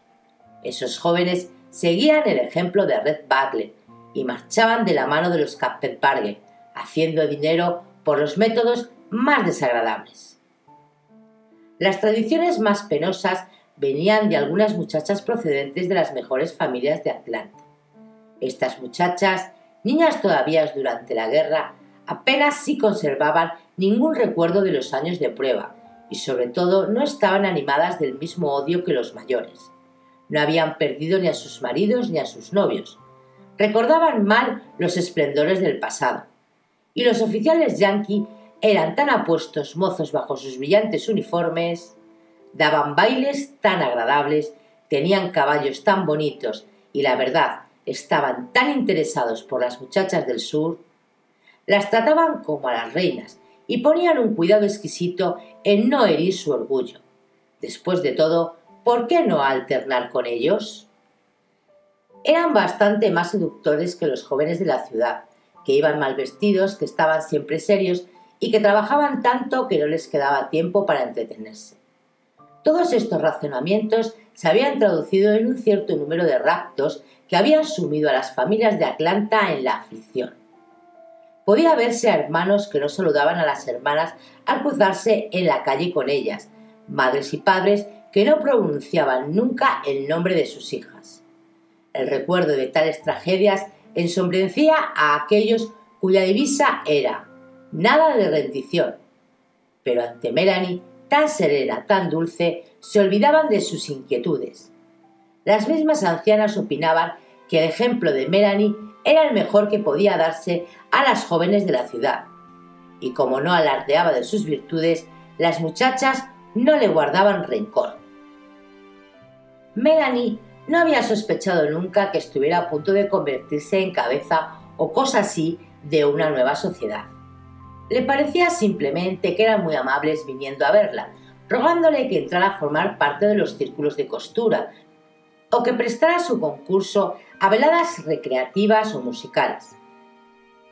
Esos jóvenes seguían el ejemplo de Red Bartlett y marchaban de la mano de los Kappenbarger, haciendo dinero por los métodos más desagradables. Las tradiciones más penosas venían de algunas muchachas procedentes de las mejores familias de Atlanta. Estas muchachas, niñas todavía durante la guerra, apenas sí conservaban ningún recuerdo de los años de prueba y sobre todo no estaban animadas del mismo odio que los mayores. No habían perdido ni a sus maridos ni a sus novios. Recordaban mal los esplendores del pasado. Y los oficiales yanqui eran tan apuestos mozos bajo sus brillantes uniformes, daban bailes tan agradables, tenían caballos tan bonitos y la verdad estaban tan interesados por las muchachas del sur, las trataban como a las reinas y ponían un cuidado exquisito en no herir su orgullo. Después de todo, ¿por qué no alternar con ellos? Eran bastante más seductores que los jóvenes de la ciudad, que iban mal vestidos, que estaban siempre serios y que trabajaban tanto que no les quedaba tiempo para entretenerse. Todos estos razonamientos se habían traducido en un cierto número de raptos que habían sumido a las familias de Atlanta en la aflicción. Podía verse a hermanos que no saludaban a las hermanas al cruzarse en la calle con ellas, madres y padres que no pronunciaban nunca el nombre de sus hijas. El recuerdo de tales tragedias ensombrecía a aquellos cuya divisa era nada de rendición. Pero ante Melanie, tan serena, tan dulce, se olvidaban de sus inquietudes. Las mismas ancianas opinaban que el ejemplo de Melanie era el mejor que podía darse a las jóvenes de la ciudad. Y como no alardeaba de sus virtudes, las muchachas no le guardaban rencor. Melanie no había sospechado nunca que estuviera a punto de convertirse en cabeza o cosa así de una nueva sociedad. Le parecía simplemente que eran muy amables viniendo a verla, rogándole que entrara a formar parte de los círculos de costura, o que prestara su concurso a veladas recreativas o musicales.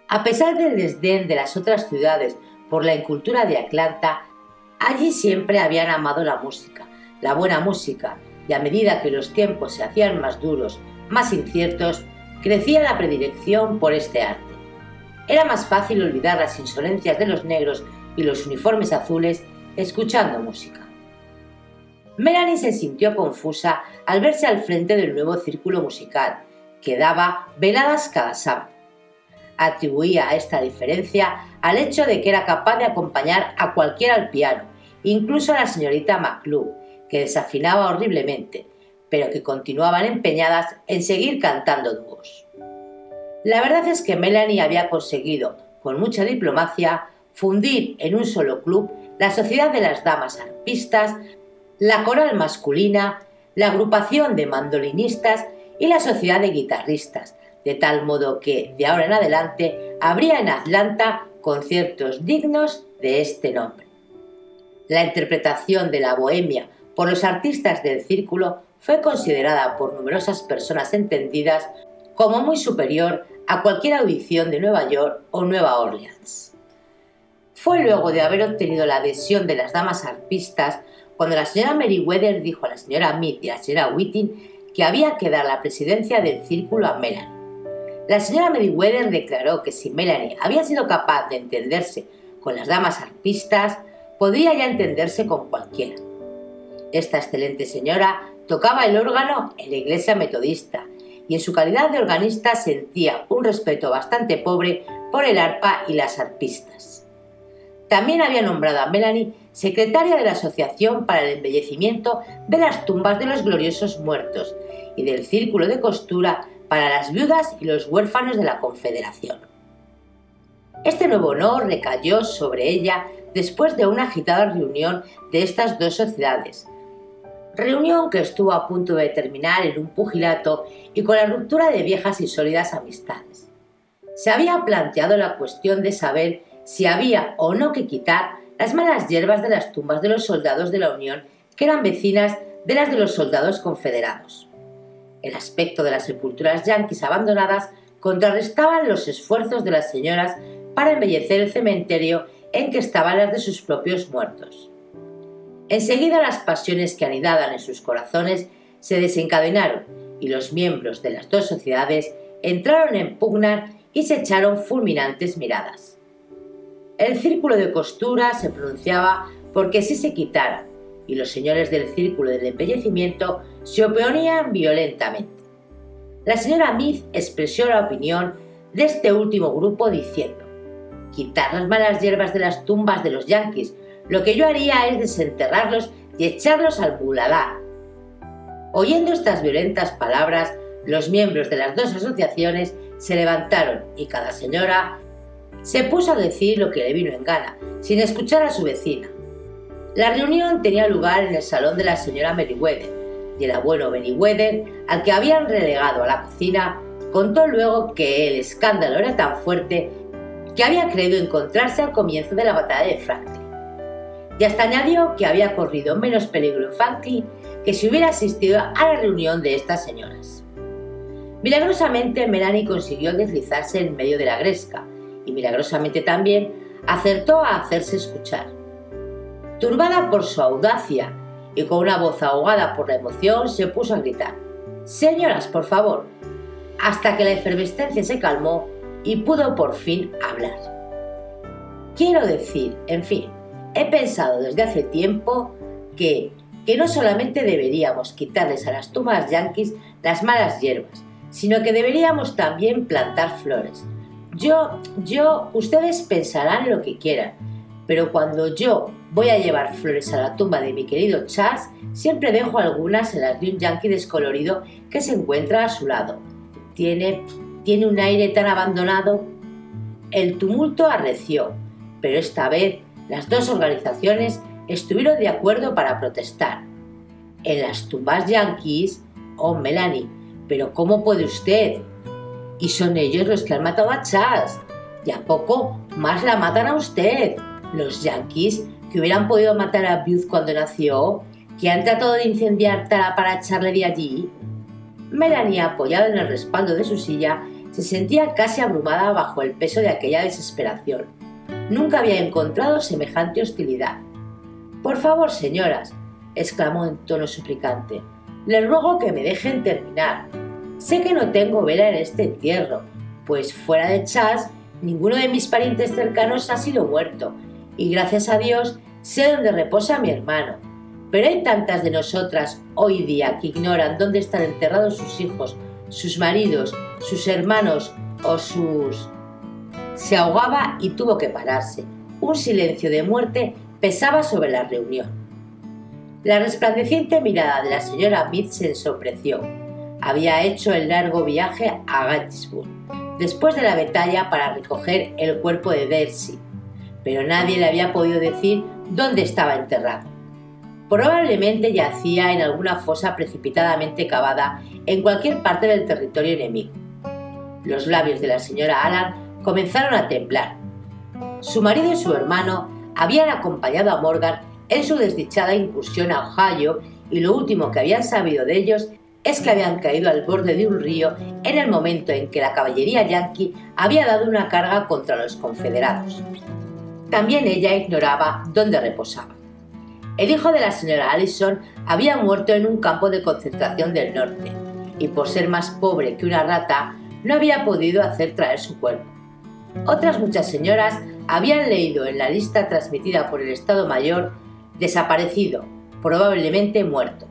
A pesar del desdén de las otras ciudades por la incultura de Atlanta, allí siempre habían amado la música, la buena música, y a medida que los tiempos se hacían más duros, más inciertos, crecía la predilección por este arte. Era más fácil olvidar las insolencias de los negros y los uniformes azules escuchando música. Melanie se sintió confusa al verse al frente del nuevo círculo musical, que daba veladas cada sábado. Atribuía esta diferencia al hecho de que era capaz de acompañar a cualquiera al piano, incluso a la señorita McClure, que desafinaba horriblemente, pero que continuaban empeñadas en seguir cantando dúos. La verdad es que Melanie había conseguido, con mucha diplomacia, fundir en un solo club la Sociedad de las Damas Arpistas, la Coral Masculina, la Agrupación de Mandolinistas y la Sociedad de Guitarristas, de tal modo que de ahora en adelante habría en Atlanta conciertos dignos de este nombre. La interpretación de la bohemia por los artistas del círculo fue considerada por numerosas personas entendidas como muy superior a cualquier audición de Nueva York o Nueva Orleans. Fue luego de haber obtenido la adhesión de las damas arpistas cuando la señora Meriwether dijo a la señora Mead y a la señora Whiting que había que dar la presidencia del círculo a Melanie. La señora Meriwether declaró que si Melanie había sido capaz de entenderse con las damas arpistas, podría ya entenderse con cualquiera. Esta excelente señora tocaba el órgano en la iglesia metodista y en su calidad de organista sentía un respeto bastante pobre por el arpa y las arpistas. También había nombrado a Melanie secretaria de la Asociación para el Embellecimiento de las Tumbas de los Gloriosos Muertos y del Círculo de Costura para las Viudas y los Huérfanos de la Confederación. Este nuevo honor recayó sobre ella después de una agitada reunión de estas dos sociedades, reunión que estuvo a punto de terminar en un pugilato y con la ruptura de viejas y sólidas amistades. Se había planteado la cuestión de saber si había o no que quitar las malas hierbas de las tumbas de los soldados de la Unión que eran vecinas de las de los soldados confederados. El aspecto de las sepulturas yanquis abandonadas contrarrestaban los esfuerzos de las señoras para embellecer el cementerio en que estaban las de sus propios muertos. Enseguida las pasiones que anidaban en sus corazones se desencadenaron y los miembros de las dos sociedades entraron en pugna y se echaron fulminantes miradas. El círculo de costura se pronunciaba porque si se quitara, y los señores del círculo del embellecimiento se oponían violentamente. La señora Mead expresó la opinión de este último grupo diciendo, quitar las malas hierbas de las tumbas de los yanquis, lo que yo haría es desenterrarlos y echarlos al buladar. Oyendo estas violentas palabras, los miembros de las dos asociaciones se levantaron y cada señora se puso a decir lo que le vino en gana, sin escuchar a su vecina. La reunión tenía lugar en el salón de la señora Meriwether, y el abuelo Meriwether, al que habían relegado a la cocina, contó luego que el escándalo era tan fuerte que había creído encontrarse al comienzo de la batalla de Franklin. Y hasta añadió que había corrido menos peligro en Franklin que si hubiera asistido a la reunión de estas señoras. Milagrosamente, Melanie consiguió deslizarse en medio de la gresca, y milagrosamente también acertó a hacerse escuchar. Turbada por su audacia y con una voz ahogada por la emoción, se puso a gritar, Señoras, por favor, hasta que la efervescencia se calmó y pudo por fin hablar. Quiero decir, en fin, he pensado desde hace tiempo que, que no solamente deberíamos quitarles a las tumbas yanquis las malas hierbas, sino que deberíamos también plantar flores, yo, yo, ustedes pensarán lo que quieran, pero cuando yo voy a llevar flores a la tumba de mi querido Charles, siempre dejo algunas en las de un yankee descolorido que se encuentra a su lado. Tiene, tiene un aire tan abandonado. El tumulto arreció, pero esta vez las dos organizaciones estuvieron de acuerdo para protestar. En las tumbas yankees, oh Melanie, pero ¿cómo puede usted? Y son ellos los que han matado a Charles. Y a poco más la matan a usted. Los yankees que hubieran podido matar a Booth cuando nació, que han tratado de incendiar Tara para echarle de allí. Melanie, apoyada en el respaldo de su silla, se sentía casi abrumada bajo el peso de aquella desesperación. Nunca había encontrado semejante hostilidad. Por favor, señoras, exclamó en tono suplicante, les ruego que me dejen terminar. Sé que no tengo vela en este entierro, pues fuera de Chas, ninguno de mis parientes cercanos ha sido muerto, y gracias a Dios sé dónde reposa mi hermano. Pero hay tantas de nosotras hoy día que ignoran dónde están enterrados sus hijos, sus maridos, sus hermanos o sus... Se ahogaba y tuvo que pararse. Un silencio de muerte pesaba sobre la reunión. La resplandeciente mirada de la señora Mead se ensombreció había hecho el largo viaje a Gettysburg después de la batalla para recoger el cuerpo de Darcy, pero nadie le había podido decir dónde estaba enterrado. Probablemente yacía en alguna fosa precipitadamente cavada en cualquier parte del territorio enemigo. Los labios de la señora Allan comenzaron a temblar. Su marido y su hermano habían acompañado a Morgan en su desdichada incursión a Ohio y lo último que habían sabido de ellos es que habían caído al borde de un río en el momento en que la caballería yanqui había dado una carga contra los confederados. También ella ignoraba dónde reposaba. El hijo de la señora Allison había muerto en un campo de concentración del norte y por ser más pobre que una rata no había podido hacer traer su cuerpo. Otras muchas señoras habían leído en la lista transmitida por el Estado Mayor desaparecido, probablemente muerto.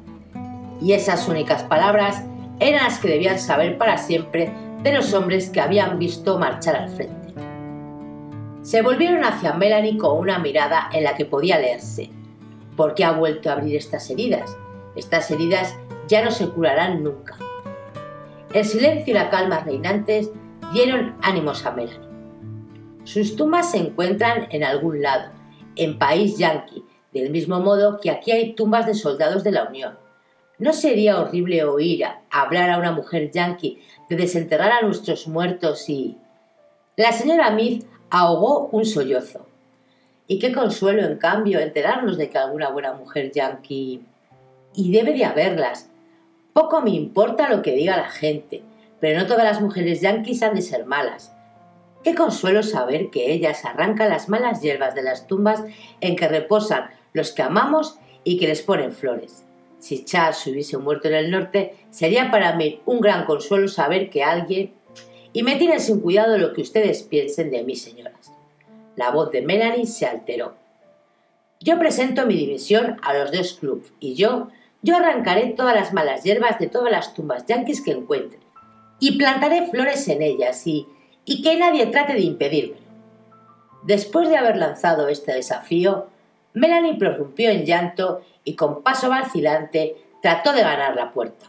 Y esas únicas palabras eran las que debían saber para siempre de los hombres que habían visto marchar al frente. Se volvieron hacia Melanie con una mirada en la que podía leerse. ¿Por qué ha vuelto a abrir estas heridas? Estas heridas ya no se curarán nunca. El silencio y la calma reinantes dieron ánimos a Melanie. Sus tumbas se encuentran en algún lado, en país yanqui, del mismo modo que aquí hay tumbas de soldados de la Unión. ¿No sería horrible oír hablar a una mujer yanqui de desenterrar a nuestros muertos y... La señora Mead ahogó un sollozo. Y qué consuelo, en cambio, enterarnos de que alguna buena mujer yanqui... Y debe de haberlas. Poco me importa lo que diga la gente, pero no todas las mujeres yanquis han de ser malas. Qué consuelo saber que ellas arrancan las malas hierbas de las tumbas en que reposan los que amamos y que les ponen flores. Si Charles hubiese muerto en el norte, sería para mí un gran consuelo saber que alguien... Y me tiene sin cuidado lo que ustedes piensen de mí, señoras. La voz de Melanie se alteró. Yo presento mi dimisión a los dos clubs y yo, yo arrancaré todas las malas hierbas de todas las tumbas yanquis que encuentre y plantaré flores en ellas y y que nadie trate de impedírmelo. Después de haber lanzado este desafío, Melanie prorrumpió en llanto y con paso vacilante trató de ganar la puerta.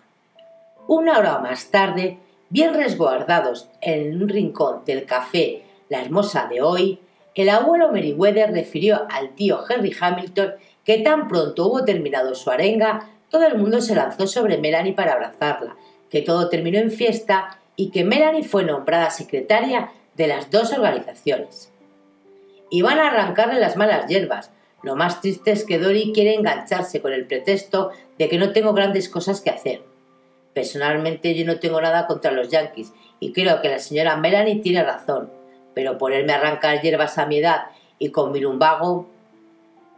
Una hora más tarde, bien resguardados en un rincón del café La Hermosa de hoy, el abuelo Meriwether refirió al tío Henry Hamilton que tan pronto hubo terminado su arenga, todo el mundo se lanzó sobre Melanie para abrazarla, que todo terminó en fiesta y que Melanie fue nombrada secretaria de las dos organizaciones. Iban a arrancarle las malas hierbas. Lo más triste es que Dory quiere engancharse con el pretexto de que no tengo grandes cosas que hacer. Personalmente yo no tengo nada contra los yankees y creo que la señora Melanie tiene razón, pero ponerme a arrancar hierbas a mi edad y con mi lumbago...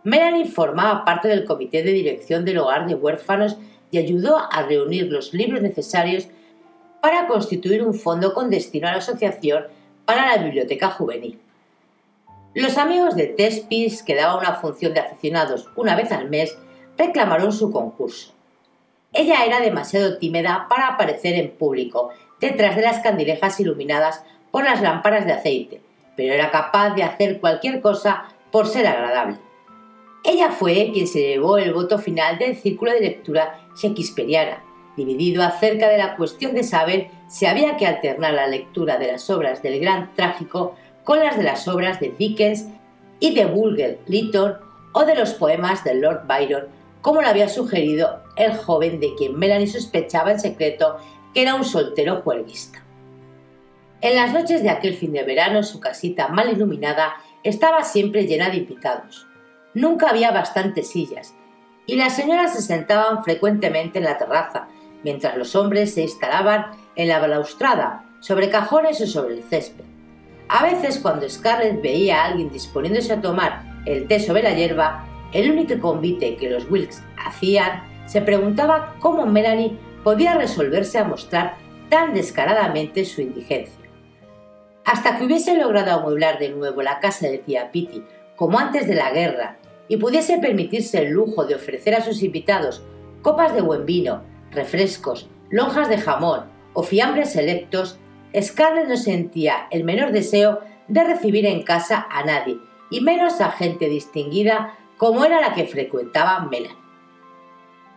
Melanie formaba parte del comité de dirección del hogar de huérfanos y ayudó a reunir los libros necesarios para constituir un fondo con destino a la Asociación para la Biblioteca Juvenil. Los amigos de Tespis, que daba una función de aficionados una vez al mes, reclamaron su concurso. Ella era demasiado tímida para aparecer en público detrás de las candilejas iluminadas por las lámparas de aceite, pero era capaz de hacer cualquier cosa por ser agradable. Ella fue quien se llevó el voto final del círculo de lectura shakespeariana, dividido acerca de la cuestión de saber si había que alternar la lectura de las obras del gran trágico con las de las obras de Dickens y de Bulger Lytton o de los poemas de Lord Byron, como lo había sugerido el joven de quien Melanie sospechaba en secreto que era un soltero juerguista. En las noches de aquel fin de verano su casita mal iluminada estaba siempre llena de invitados. Nunca había bastantes sillas, y las señoras se sentaban frecuentemente en la terraza, mientras los hombres se instalaban en la balaustrada, sobre cajones o sobre el césped. A veces, cuando Scarlett veía a alguien disponiéndose a tomar el té sobre la hierba, el único convite que los Wilkes hacían, se preguntaba cómo Melanie podía resolverse a mostrar tan descaradamente su indigencia. Hasta que hubiese logrado amueblar de nuevo la casa de tía Pitty como antes de la guerra y pudiese permitirse el lujo de ofrecer a sus invitados copas de buen vino refrescos, lonjas de jamón o fiambres selectos, Scarlett no sentía el menor deseo de recibir en casa a nadie, y menos a gente distinguida como era la que frecuentaba Melanie.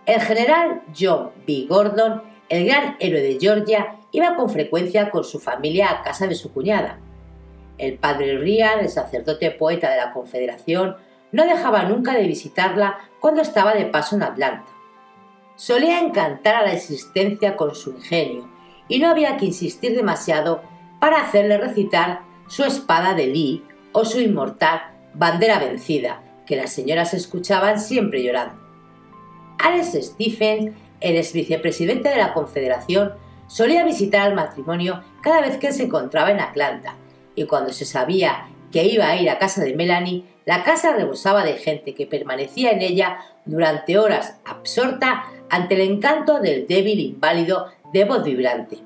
El general John B. Gordon, el gran héroe de Georgia, iba con frecuencia con su familia a casa de su cuñada. El padre Ryan, el sacerdote poeta de la Confederación, no dejaba nunca de visitarla cuando estaba de paso en Atlanta. Solía encantar a la existencia con su ingenio, y no había que insistir demasiado para hacerle recitar su espada de Lee o su inmortal bandera vencida, que las señoras escuchaban siempre llorando. Alex Stephens, el ex vicepresidente de la Confederación, solía visitar al matrimonio cada vez que se encontraba en Atlanta, y cuando se sabía que iba a ir a casa de Melanie, la casa rebosaba de gente que permanecía en ella durante horas absorta ante el encanto del débil inválido de voz vibrante.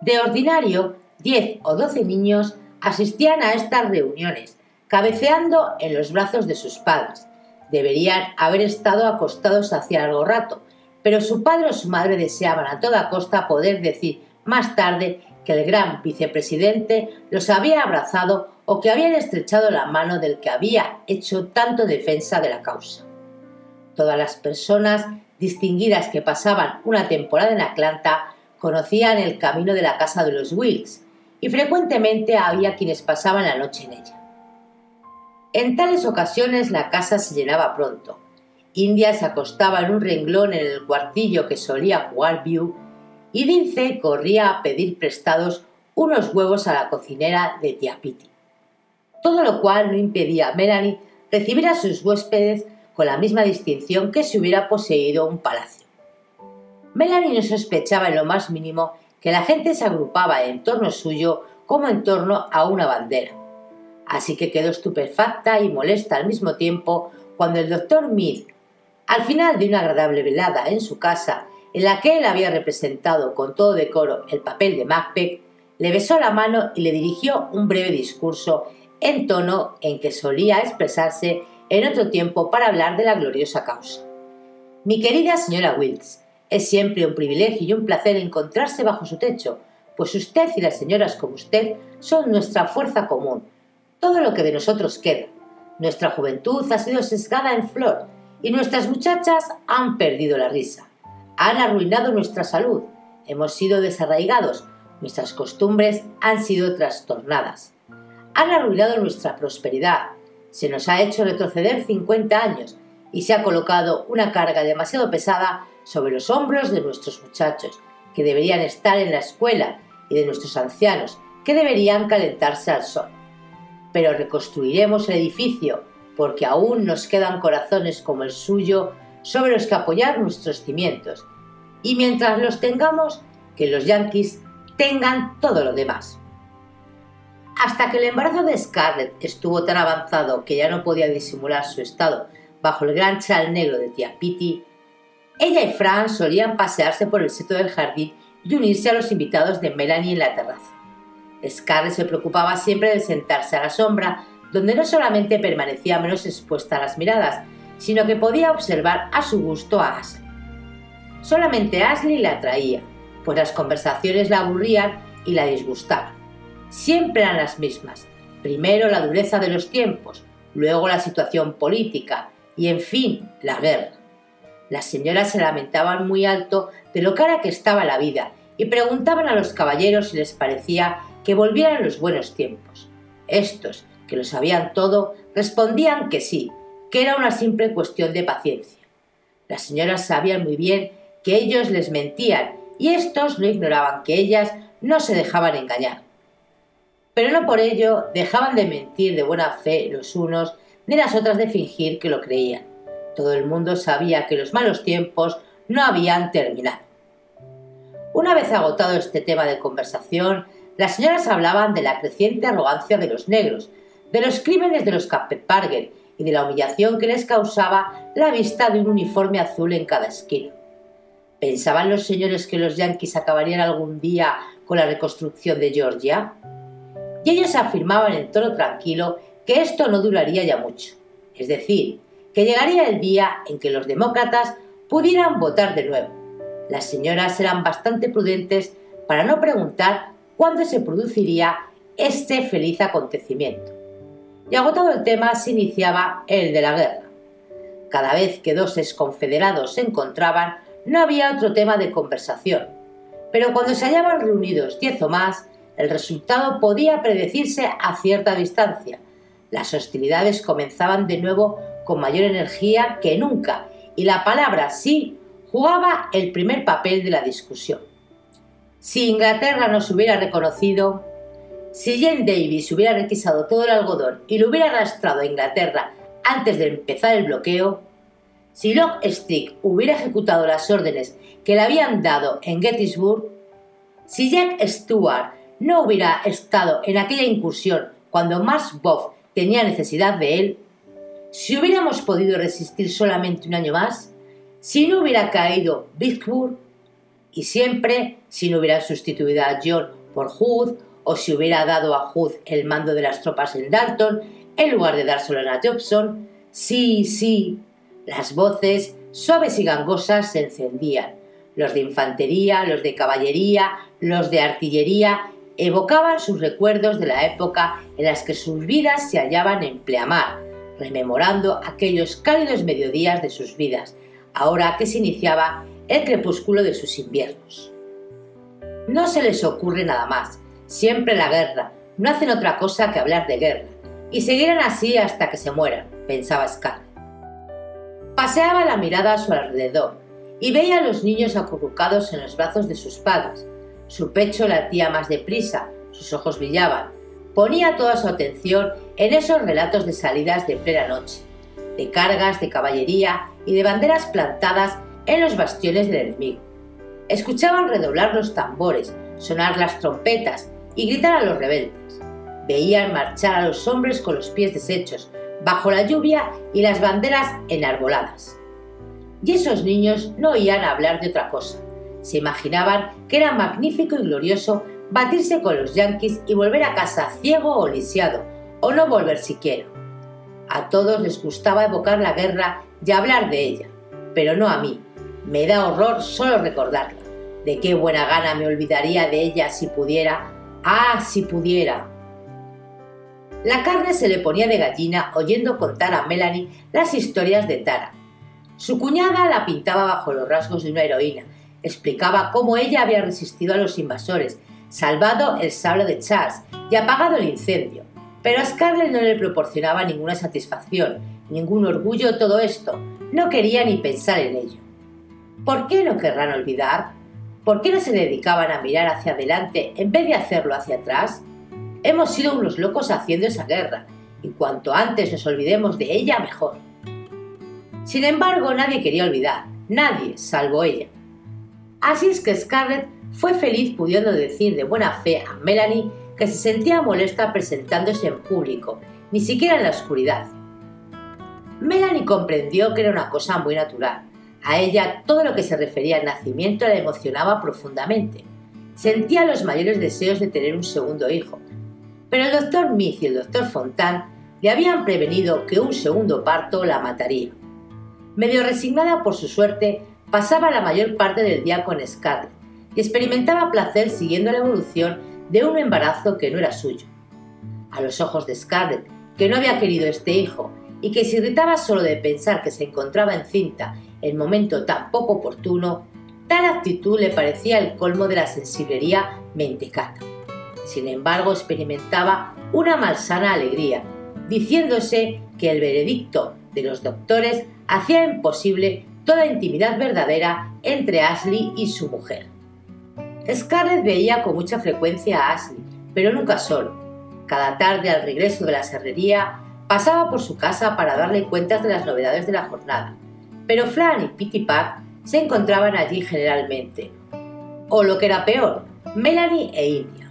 De ordinario, diez o doce niños asistían a estas reuniones, cabeceando en los brazos de sus padres. Deberían haber estado acostados hacía algo rato, pero su padre o su madre deseaban a toda costa poder decir más tarde que el gran vicepresidente los había abrazado o que habían estrechado la mano del que había hecho tanto defensa de la causa. Todas las personas distinguidas que pasaban una temporada en Atlanta conocían el camino de la casa de los Wilkes y frecuentemente había quienes pasaban la noche en ella. En tales ocasiones la casa se llenaba pronto. India se acostaba en un renglón en el cuartillo que solía jugar View y Dince corría a pedir prestados unos huevos a la cocinera de tía Piti. Todo lo cual no impedía a Melanie recibir a sus huéspedes con la misma distinción que si hubiera poseído un palacio. Melanie no sospechaba en lo más mínimo que la gente se agrupaba en torno suyo como en torno a una bandera. Así que quedó estupefacta y molesta al mismo tiempo cuando el doctor Mead, al final de una agradable velada en su casa, en la que él había representado con todo decoro el papel de Macbeth, le besó la mano y le dirigió un breve discurso en tono en que solía expresarse en otro tiempo para hablar de la gloriosa causa. Mi querida señora Wilkes, es siempre un privilegio y un placer encontrarse bajo su techo, pues usted y las señoras como usted son nuestra fuerza común, todo lo que de nosotros queda. Nuestra juventud ha sido sesgada en flor y nuestras muchachas han perdido la risa. Han arruinado nuestra salud, hemos sido desarraigados, nuestras costumbres han sido trastornadas. Han arruinado nuestra prosperidad, se nos ha hecho retroceder 50 años y se ha colocado una carga demasiado pesada sobre los hombros de nuestros muchachos, que deberían estar en la escuela, y de nuestros ancianos, que deberían calentarse al sol. Pero reconstruiremos el edificio, porque aún nos quedan corazones como el suyo sobre los que apoyar nuestros cimientos, y mientras los tengamos, que los yanquis tengan todo lo demás. Hasta que el embarazo de Scarlett estuvo tan avanzado que ya no podía disimular su estado bajo el gran chal negro de tía Pitty, ella y Fran solían pasearse por el seto del jardín y unirse a los invitados de Melanie en la terraza. Scarlett se preocupaba siempre de sentarse a la sombra, donde no solamente permanecía menos expuesta a las miradas, sino que podía observar a su gusto a Ashley. Solamente Ashley la atraía, pues las conversaciones la aburrían y la disgustaban siempre eran las mismas. Primero la dureza de los tiempos, luego la situación política y, en fin, la guerra. Las señoras se lamentaban muy alto de lo cara que estaba la vida y preguntaban a los caballeros si les parecía que volvieran los buenos tiempos. Estos, que lo sabían todo, respondían que sí, que era una simple cuestión de paciencia. Las señoras sabían muy bien que ellos les mentían y estos no ignoraban que ellas no se dejaban engañar pero no por ello dejaban de mentir de buena fe los unos ni las otras de fingir que lo creían. Todo el mundo sabía que los malos tiempos no habían terminado. Una vez agotado este tema de conversación, las señoras hablaban de la creciente arrogancia de los negros, de los crímenes de los Parger y de la humillación que les causaba la vista de un uniforme azul en cada esquina. ¿Pensaban los señores que los yanquis acabarían algún día con la reconstrucción de Georgia? Y ellos afirmaban en tono tranquilo que esto no duraría ya mucho, es decir, que llegaría el día en que los demócratas pudieran votar de nuevo. Las señoras eran bastante prudentes para no preguntar cuándo se produciría este feliz acontecimiento. Y agotado el tema se iniciaba el de la guerra. Cada vez que dos exconfederados se encontraban, no había otro tema de conversación. Pero cuando se hallaban reunidos diez o más, el resultado podía predecirse a cierta distancia. Las hostilidades comenzaban de nuevo con mayor energía que nunca y la palabra sí jugaba el primer papel de la discusión. Si Inglaterra nos hubiera reconocido, si Jane Davis hubiera requisado todo el algodón y lo hubiera arrastrado a Inglaterra antes de empezar el bloqueo, Si Longstreet hubiera ejecutado las órdenes que le habían dado en Gettysburg, si Jack Stewart no hubiera estado en aquella incursión cuando Mars Bob tenía necesidad de él, si hubiéramos podido resistir solamente un año más, si no hubiera caído Vicksburg, y siempre si no hubiera sustituido a John por Hood, o si hubiera dado a Hood el mando de las tropas en Dalton, en lugar de dárselo a Jobson, sí, sí, las voces suaves y gangosas se encendían. Los de infantería, los de caballería, los de artillería evocaban sus recuerdos de la época en las que sus vidas se hallaban en pleamar, rememorando aquellos cálidos mediodías de sus vidas, ahora que se iniciaba el crepúsculo de sus inviernos. No se les ocurre nada más, siempre la guerra, no hacen otra cosa que hablar de guerra, y seguirán así hasta que se mueran, pensaba Scarlett. Paseaba la mirada a su alrededor y veía a los niños acurrucados en los brazos de sus padres. Su pecho latía más deprisa, sus ojos brillaban. Ponía toda su atención en esos relatos de salidas de plena noche, de cargas de caballería y de banderas plantadas en los bastiones del enemigo. Escuchaban redoblar los tambores, sonar las trompetas y gritar a los rebeldes. Veían marchar a los hombres con los pies deshechos, bajo la lluvia y las banderas enarboladas. Y esos niños no oían hablar de otra cosa. Se imaginaban que era magnífico y glorioso batirse con los yanquis y volver a casa ciego o lisiado, o no volver siquiera. A todos les gustaba evocar la guerra y hablar de ella, pero no a mí. Me da horror solo recordarla. De qué buena gana me olvidaría de ella si pudiera. Ah, si pudiera. La carne se le ponía de gallina oyendo contar a Melanie las historias de Tara. Su cuñada la pintaba bajo los rasgos de una heroína, explicaba cómo ella había resistido a los invasores, salvado el sable de Charles y apagado el incendio. Pero a Scarlett no le proporcionaba ninguna satisfacción, ningún orgullo todo esto. No quería ni pensar en ello. ¿Por qué no querrán olvidar? ¿Por qué no se dedicaban a mirar hacia adelante en vez de hacerlo hacia atrás? Hemos sido unos locos haciendo esa guerra, y cuanto antes nos olvidemos de ella, mejor. Sin embargo, nadie quería olvidar, nadie, salvo ella. Así es que Scarlett fue feliz pudiendo decir de buena fe a Melanie que se sentía molesta presentándose en público, ni siquiera en la oscuridad. Melanie comprendió que era una cosa muy natural. A ella todo lo que se refería al nacimiento la emocionaba profundamente. Sentía los mayores deseos de tener un segundo hijo, pero el doctor Smith y el doctor Fontan le habían prevenido que un segundo parto la mataría. Medio resignada por su suerte, pasaba la mayor parte del día con Scarlett y experimentaba placer siguiendo la evolución de un embarazo que no era suyo. A los ojos de Scarlett, que no había querido este hijo y que se irritaba solo de pensar que se encontraba encinta en momento tan poco oportuno, tal actitud le parecía el colmo de la sensiblería mentecata. Sin embargo, experimentaba una malsana alegría, diciéndose que el veredicto de los doctores hacía imposible toda intimidad verdadera entre Ashley y su mujer. Scarlett veía con mucha frecuencia a Ashley, pero nunca solo. Cada tarde al regreso de la serrería pasaba por su casa para darle cuentas de las novedades de la jornada, pero Fran y Pitty Pat se encontraban allí generalmente. O lo que era peor, Melanie e India.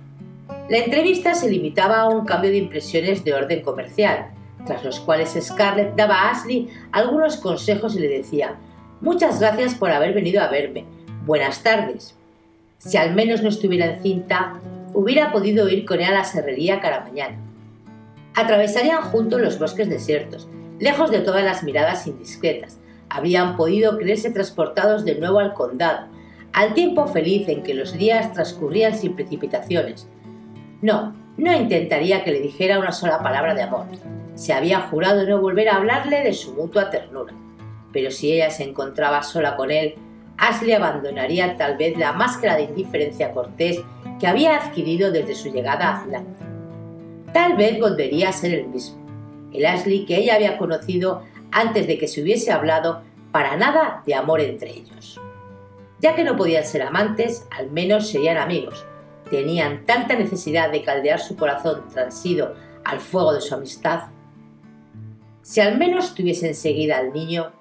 La entrevista se limitaba a un cambio de impresiones de orden comercial, tras los cuales Scarlett daba a Ashley algunos consejos y le decía, muchas gracias por haber venido a verme, buenas tardes. Si al menos no estuviera encinta, hubiera podido ir con él a la serrería cada mañana. Atravesarían juntos los bosques desiertos, lejos de todas las miradas indiscretas. Habían podido creerse transportados de nuevo al condado, al tiempo feliz en que los días transcurrían sin precipitaciones, no, no intentaría que le dijera una sola palabra de amor. Se había jurado no volver a hablarle de su mutua ternura. Pero si ella se encontraba sola con él, Ashley abandonaría tal vez la máscara de indiferencia cortés que había adquirido desde su llegada a Atlanta. Tal vez volvería a ser el mismo, el Ashley que ella había conocido antes de que se hubiese hablado para nada de amor entre ellos. Ya que no podían ser amantes, al menos serían amigos, tenían tanta necesidad de caldear su corazón transido al fuego de su amistad? Si al menos tuviesen seguida al niño,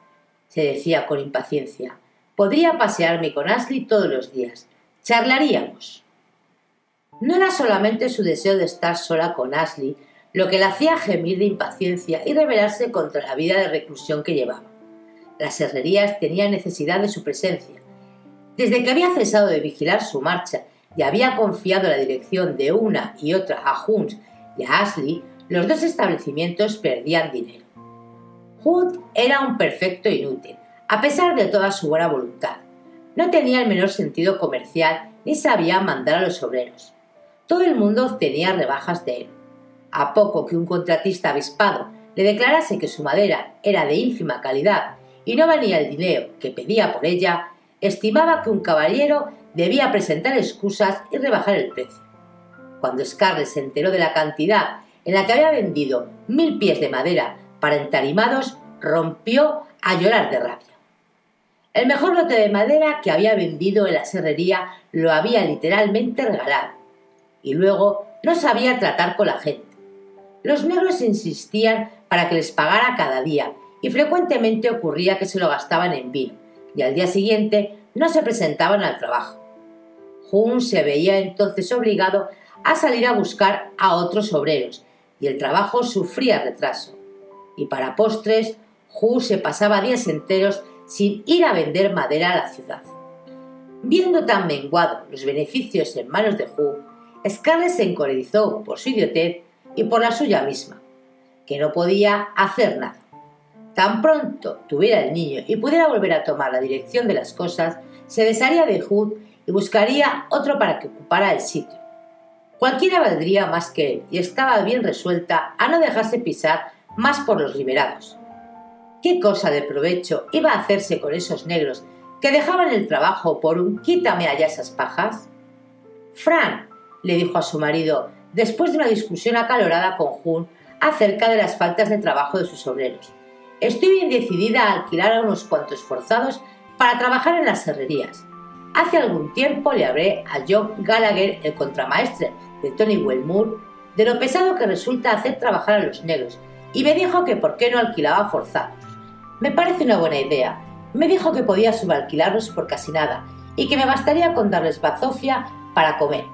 se decía con impaciencia. Podría pasearme con Ashley todos los días. Charlaríamos. No era solamente su deseo de estar sola con Ashley lo que la hacía gemir de impaciencia y rebelarse contra la vida de reclusión que llevaba. Las herrerías tenían necesidad de su presencia. Desde que había cesado de vigilar su marcha y había confiado la dirección de una y otra a Hunt y a Ashley, los dos establecimientos perdían dinero. Hunt era un perfecto inútil, a pesar de toda su buena voluntad. No tenía el menor sentido comercial ni sabía mandar a los obreros. Todo el mundo obtenía rebajas de él. A poco que un contratista avispado le declarase que su madera era de ínfima calidad y no valía el dinero que pedía por ella, estimaba que un caballero debía presentar excusas y rebajar el precio. Cuando Scarlett se enteró de la cantidad en la que había vendido mil pies de madera para entarimados, rompió a llorar de rabia. El mejor lote de madera que había vendido en la serrería lo había literalmente regalado. Y luego no sabía tratar con la gente. Los negros insistían para que les pagara cada día y frecuentemente ocurría que se lo gastaban en vino y al día siguiente no se presentaban al trabajo. Jun se veía entonces obligado a salir a buscar a otros obreros y el trabajo sufría retraso. Y para postres, Hu se pasaba días enteros sin ir a vender madera a la ciudad. Viendo tan menguado los beneficios en manos de Hu, Scarlett se encolerizó por su idiotez y por la suya misma, que no podía hacer nada. Tan pronto tuviera el niño y pudiera volver a tomar la dirección de las cosas, se desharía de Hood y buscaría otro para que ocupara el sitio. Cualquiera valdría más que él y estaba bien resuelta a no dejarse pisar más por los liberados. ¿Qué cosa de provecho iba a hacerse con esos negros que dejaban el trabajo por un quítame allá esas pajas? Fran, le dijo a su marido, después de una discusión acalorada con Jun acerca de las faltas de trabajo de sus obreros. Estoy bien decidida a alquilar a unos cuantos forzados para trabajar en las herrerías. Hace algún tiempo le hablé a John Gallagher, el contramaestre de Tony Wellmoor, de lo pesado que resulta hacer trabajar a los negros, y me dijo que por qué no alquilaba forzados. Me parece una buena idea. Me dijo que podía subalquilarlos por casi nada, y que me bastaría con darles bazofia para comer.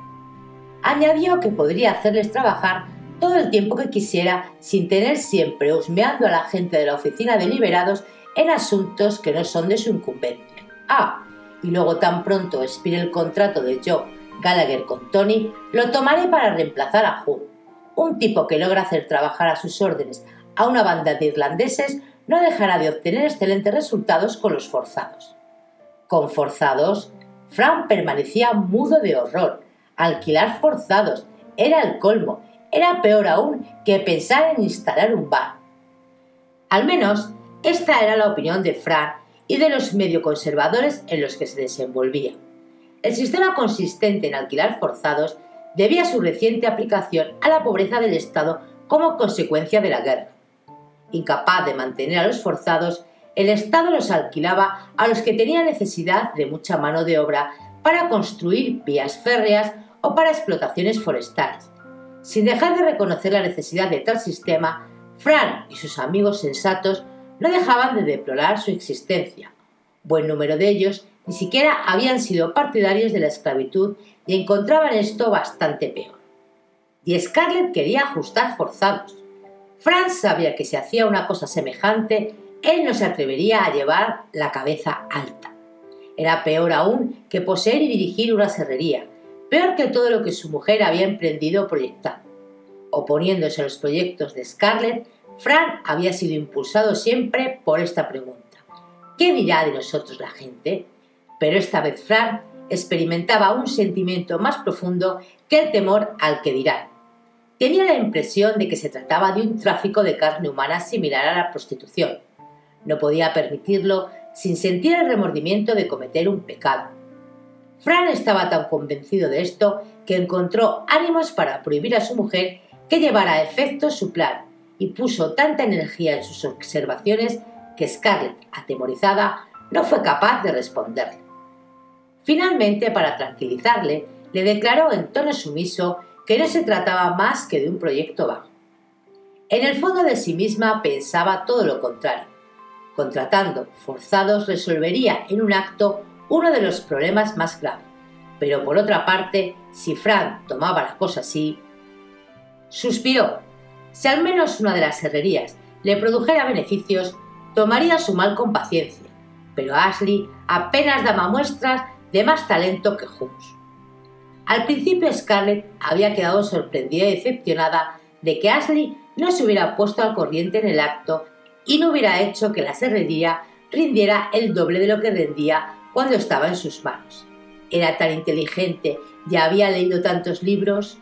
Añadió que podría hacerles trabajar todo el tiempo que quisiera sin tener siempre husmeando a la gente de la oficina de liberados en asuntos que no son de su incumbencia. Ah, y luego tan pronto expire el contrato de Joe Gallagher con Tony, lo tomaré para reemplazar a Hunt. Un tipo que logra hacer trabajar a sus órdenes a una banda de irlandeses no dejará de obtener excelentes resultados con los forzados. Con forzados, Frank permanecía mudo de horror, Alquilar forzados era el colmo, era peor aún que pensar en instalar un bar. Al menos, esta era la opinión de Frank y de los medio conservadores en los que se desenvolvía. El sistema consistente en alquilar forzados debía su reciente aplicación a la pobreza del Estado como consecuencia de la guerra. Incapaz de mantener a los forzados, el Estado los alquilaba a los que tenían necesidad de mucha mano de obra para construir vías férreas o para explotaciones forestales. Sin dejar de reconocer la necesidad de tal sistema, Fran y sus amigos sensatos no dejaban de deplorar su existencia. Buen número de ellos ni siquiera habían sido partidarios de la esclavitud y encontraban esto bastante peor. Y Scarlett quería ajustar forzados. Fran sabía que si hacía una cosa semejante, él no se atrevería a llevar la cabeza alta. Era peor aún que poseer y dirigir una serrería, peor que todo lo que su mujer había emprendido o. Oponiéndose a los proyectos de Scarlett, Fran había sido impulsado siempre por esta pregunta. ¿Qué dirá de nosotros la gente? Pero esta vez Fran experimentaba un sentimiento más profundo que el temor al que dirán. Tenía la impresión de que se trataba de un tráfico de carne humana similar a la prostitución. No podía permitirlo sin sentir el remordimiento de cometer un pecado. Fran estaba tan convencido de esto que encontró ánimos para prohibir a su mujer que llevara a efecto su plan y puso tanta energía en sus observaciones que Scarlett, atemorizada, no fue capaz de responderle. Finalmente, para tranquilizarle, le declaró en tono sumiso que no se trataba más que de un proyecto vago. En el fondo de sí misma pensaba todo lo contrario. contratando forzados resolvería en un acto uno de los problemas más graves. Pero por otra parte, si Frank tomaba la cosa así, suspiró. Si al menos una de las herrerías le produjera beneficios, tomaría su mal con paciencia, pero Ashley apenas daba muestras de más talento que Holmes. Al principio Scarlett había quedado sorprendida y decepcionada de que Ashley no se hubiera puesto al corriente en el acto y no hubiera hecho que la serrería rindiera el doble de lo que rendía cuando estaba en sus manos. Era tan inteligente y había leído tantos libros.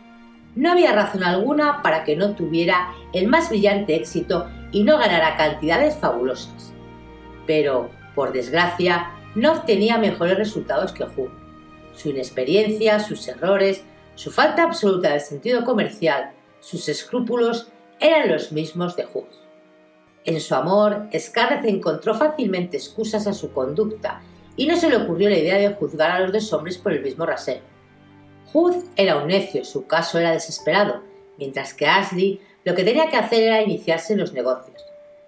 No había razón alguna para que no tuviera el más brillante éxito y no ganara cantidades fabulosas. Pero, por desgracia, no obtenía mejores resultados que Hugh. Su inexperiencia, sus errores, su falta absoluta de sentido comercial, sus escrúpulos eran los mismos de Hugh. En su amor, Scarlett encontró fácilmente excusas a su conducta y no se le ocurrió la idea de juzgar a los dos hombres por el mismo rasero. Hugh era un necio, su caso era desesperado, mientras que Ashley lo que tenía que hacer era iniciarse en los negocios.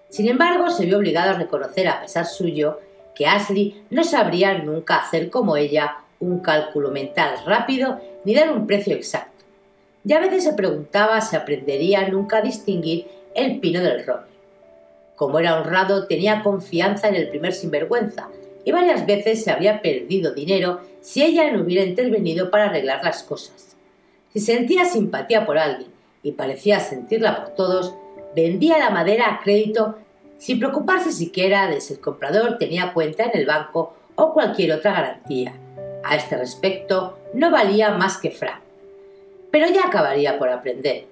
Sin embargo, se vio obligado a reconocer a pesar suyo que Ashley no sabría nunca hacer como ella un cálculo mental rápido ni dar un precio exacto. Y a veces se preguntaba si aprendería nunca a distinguir el pino del roble. Como era honrado, tenía confianza en el primer sinvergüenza y varias veces se habría perdido dinero si ella no hubiera intervenido para arreglar las cosas. Si sentía simpatía por alguien y parecía sentirla por todos, vendía la madera a crédito sin preocuparse siquiera de si el comprador tenía cuenta en el banco o cualquier otra garantía. A este respecto, no valía más que Frank. Pero ya acabaría por aprender.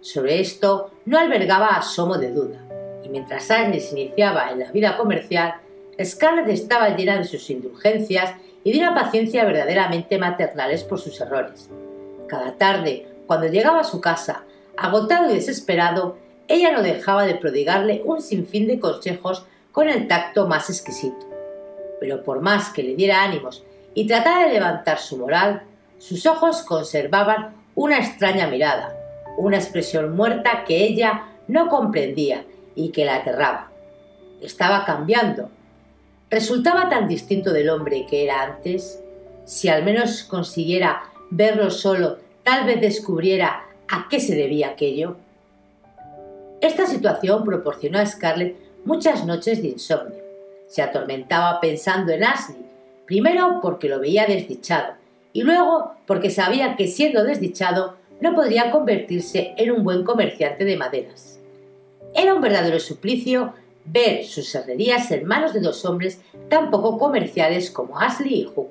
Sobre esto no albergaba asomo de duda, y mientras se iniciaba en la vida comercial, Scarlett estaba llena de sus indulgencias y de una paciencia verdaderamente maternales por sus errores. Cada tarde, cuando llegaba a su casa, agotado y desesperado, ella no dejaba de prodigarle un sinfín de consejos con el tacto más exquisito. Pero por más que le diera ánimos y tratara de levantar su moral, sus ojos conservaban una extraña mirada, una expresión muerta que ella no comprendía y que la aterraba. Estaba cambiando. Resultaba tan distinto del hombre que era antes. Si al menos consiguiera verlo solo, tal vez descubriera a qué se debía aquello. Esta situación proporcionó a Scarlett muchas noches de insomnio. Se atormentaba pensando en Ashley, primero porque lo veía desdichado y luego porque sabía que siendo desdichado no podría convertirse en un buen comerciante de maderas. Era un verdadero suplicio ver sus herrerías en manos de dos hombres tan poco comerciales como Ashley y Hugh.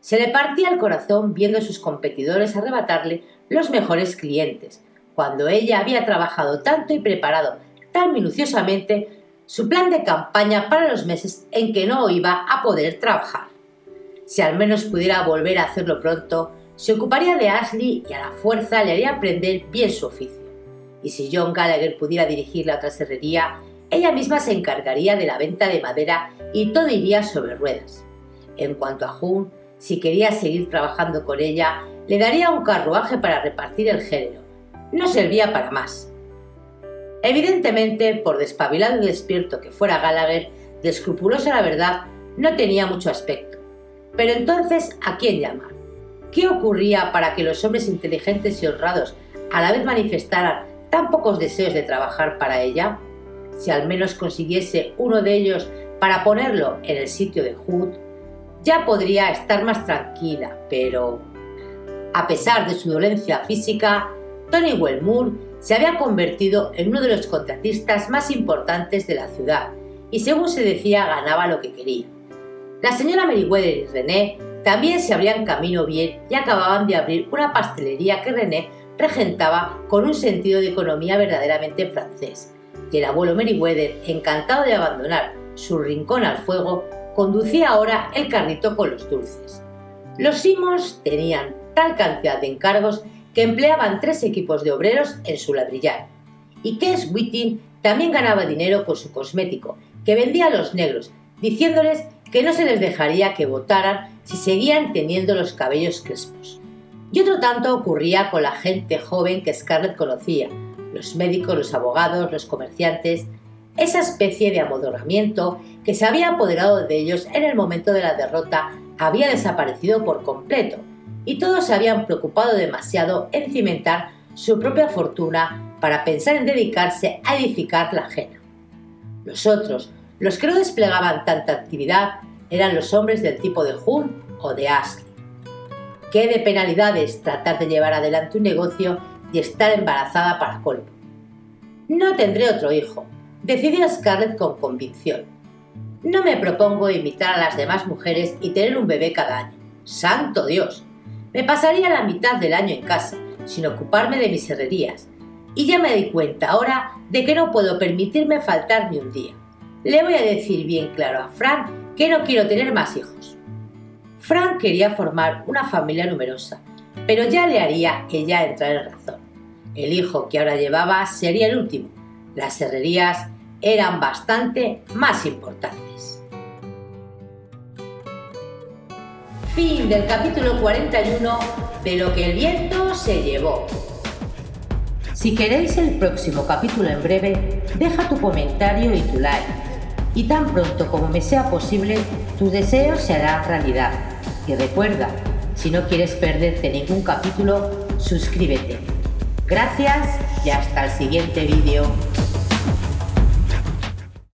Se le partía el corazón viendo a sus competidores arrebatarle los mejores clientes, cuando ella había trabajado tanto y preparado tan minuciosamente su plan de campaña para los meses en que no iba a poder trabajar. Si al menos pudiera volver a hacerlo pronto, se ocuparía de Ashley y a la fuerza le haría aprender bien su oficio. Y si John Gallagher pudiera dirigir la otra serrería, ella misma se encargaría de la venta de madera y todo iría sobre ruedas. En cuanto a June, si quería seguir trabajando con ella, le daría un carruaje para repartir el género, no servía para más. Evidentemente, por despabilado y despierto que fuera Gallagher, de escrupulosa la verdad, no tenía mucho aspecto. Pero entonces, ¿a quién llamar? ¿Qué ocurría para que los hombres inteligentes y honrados a la vez manifestaran tan pocos deseos de trabajar para ella? Si al menos consiguiese uno de ellos para ponerlo en el sitio de Hood, ya podría estar más tranquila, pero a pesar de su dolencia física, Tony Wellmoor se había convertido en uno de los contratistas más importantes de la ciudad y según se decía ganaba lo que quería. La señora Meriwether y René también se abrían camino bien y acababan de abrir una pastelería que René regentaba con un sentido de economía verdaderamente francés. Y el abuelo Meriwether, encantado de abandonar su rincón al fuego, conducía ahora el carrito con los dulces. Los Simons tenían tal cantidad de encargos que empleaban tres equipos de obreros en su ladrillar. Y Kes Whitting también ganaba dinero con su cosmético, que vendía a los negros, diciéndoles que no se les dejaría que votaran si seguían teniendo los cabellos crespos. Y otro tanto ocurría con la gente joven que Scarlett conocía, los médicos, los abogados, los comerciantes. esa especie de amodorramiento que se había apoderado de ellos en el momento de la derrota había desaparecido por completo y todos se habían preocupado demasiado en cimentar su propia fortuna para pensar en dedicarse a edificar la ajena. Los otros, los que no desplegaban tanta actividad, eran los hombres del tipo de Hunt o de Ashley. Qué de penalidades tratar de llevar adelante un negocio y estar embarazada para colmo. No tendré otro hijo, decidió Scarlett con convicción. No me propongo imitar a las demás mujeres y tener un bebé cada año. ¡Santo Dios! Me pasaría la mitad del año en casa, sin ocuparme de mis herrerías. Y ya me di cuenta ahora de que no puedo permitirme faltar ni un día. Le voy a decir bien claro a Frank que no quiero tener más hijos. Frank quería formar una familia numerosa, pero ya le haría ella entrar en razón. El hijo que ahora llevaba sería el último. Las herrerías eran bastante más importantes. Fin del capítulo 41 de Lo que el viento se llevó. Si queréis el próximo capítulo en breve, deja tu comentario y tu like. Y tan pronto como me sea posible, tus deseos se harán realidad. Y recuerda, si no quieres perderte ningún capítulo, suscríbete. Gracias y hasta el siguiente vídeo.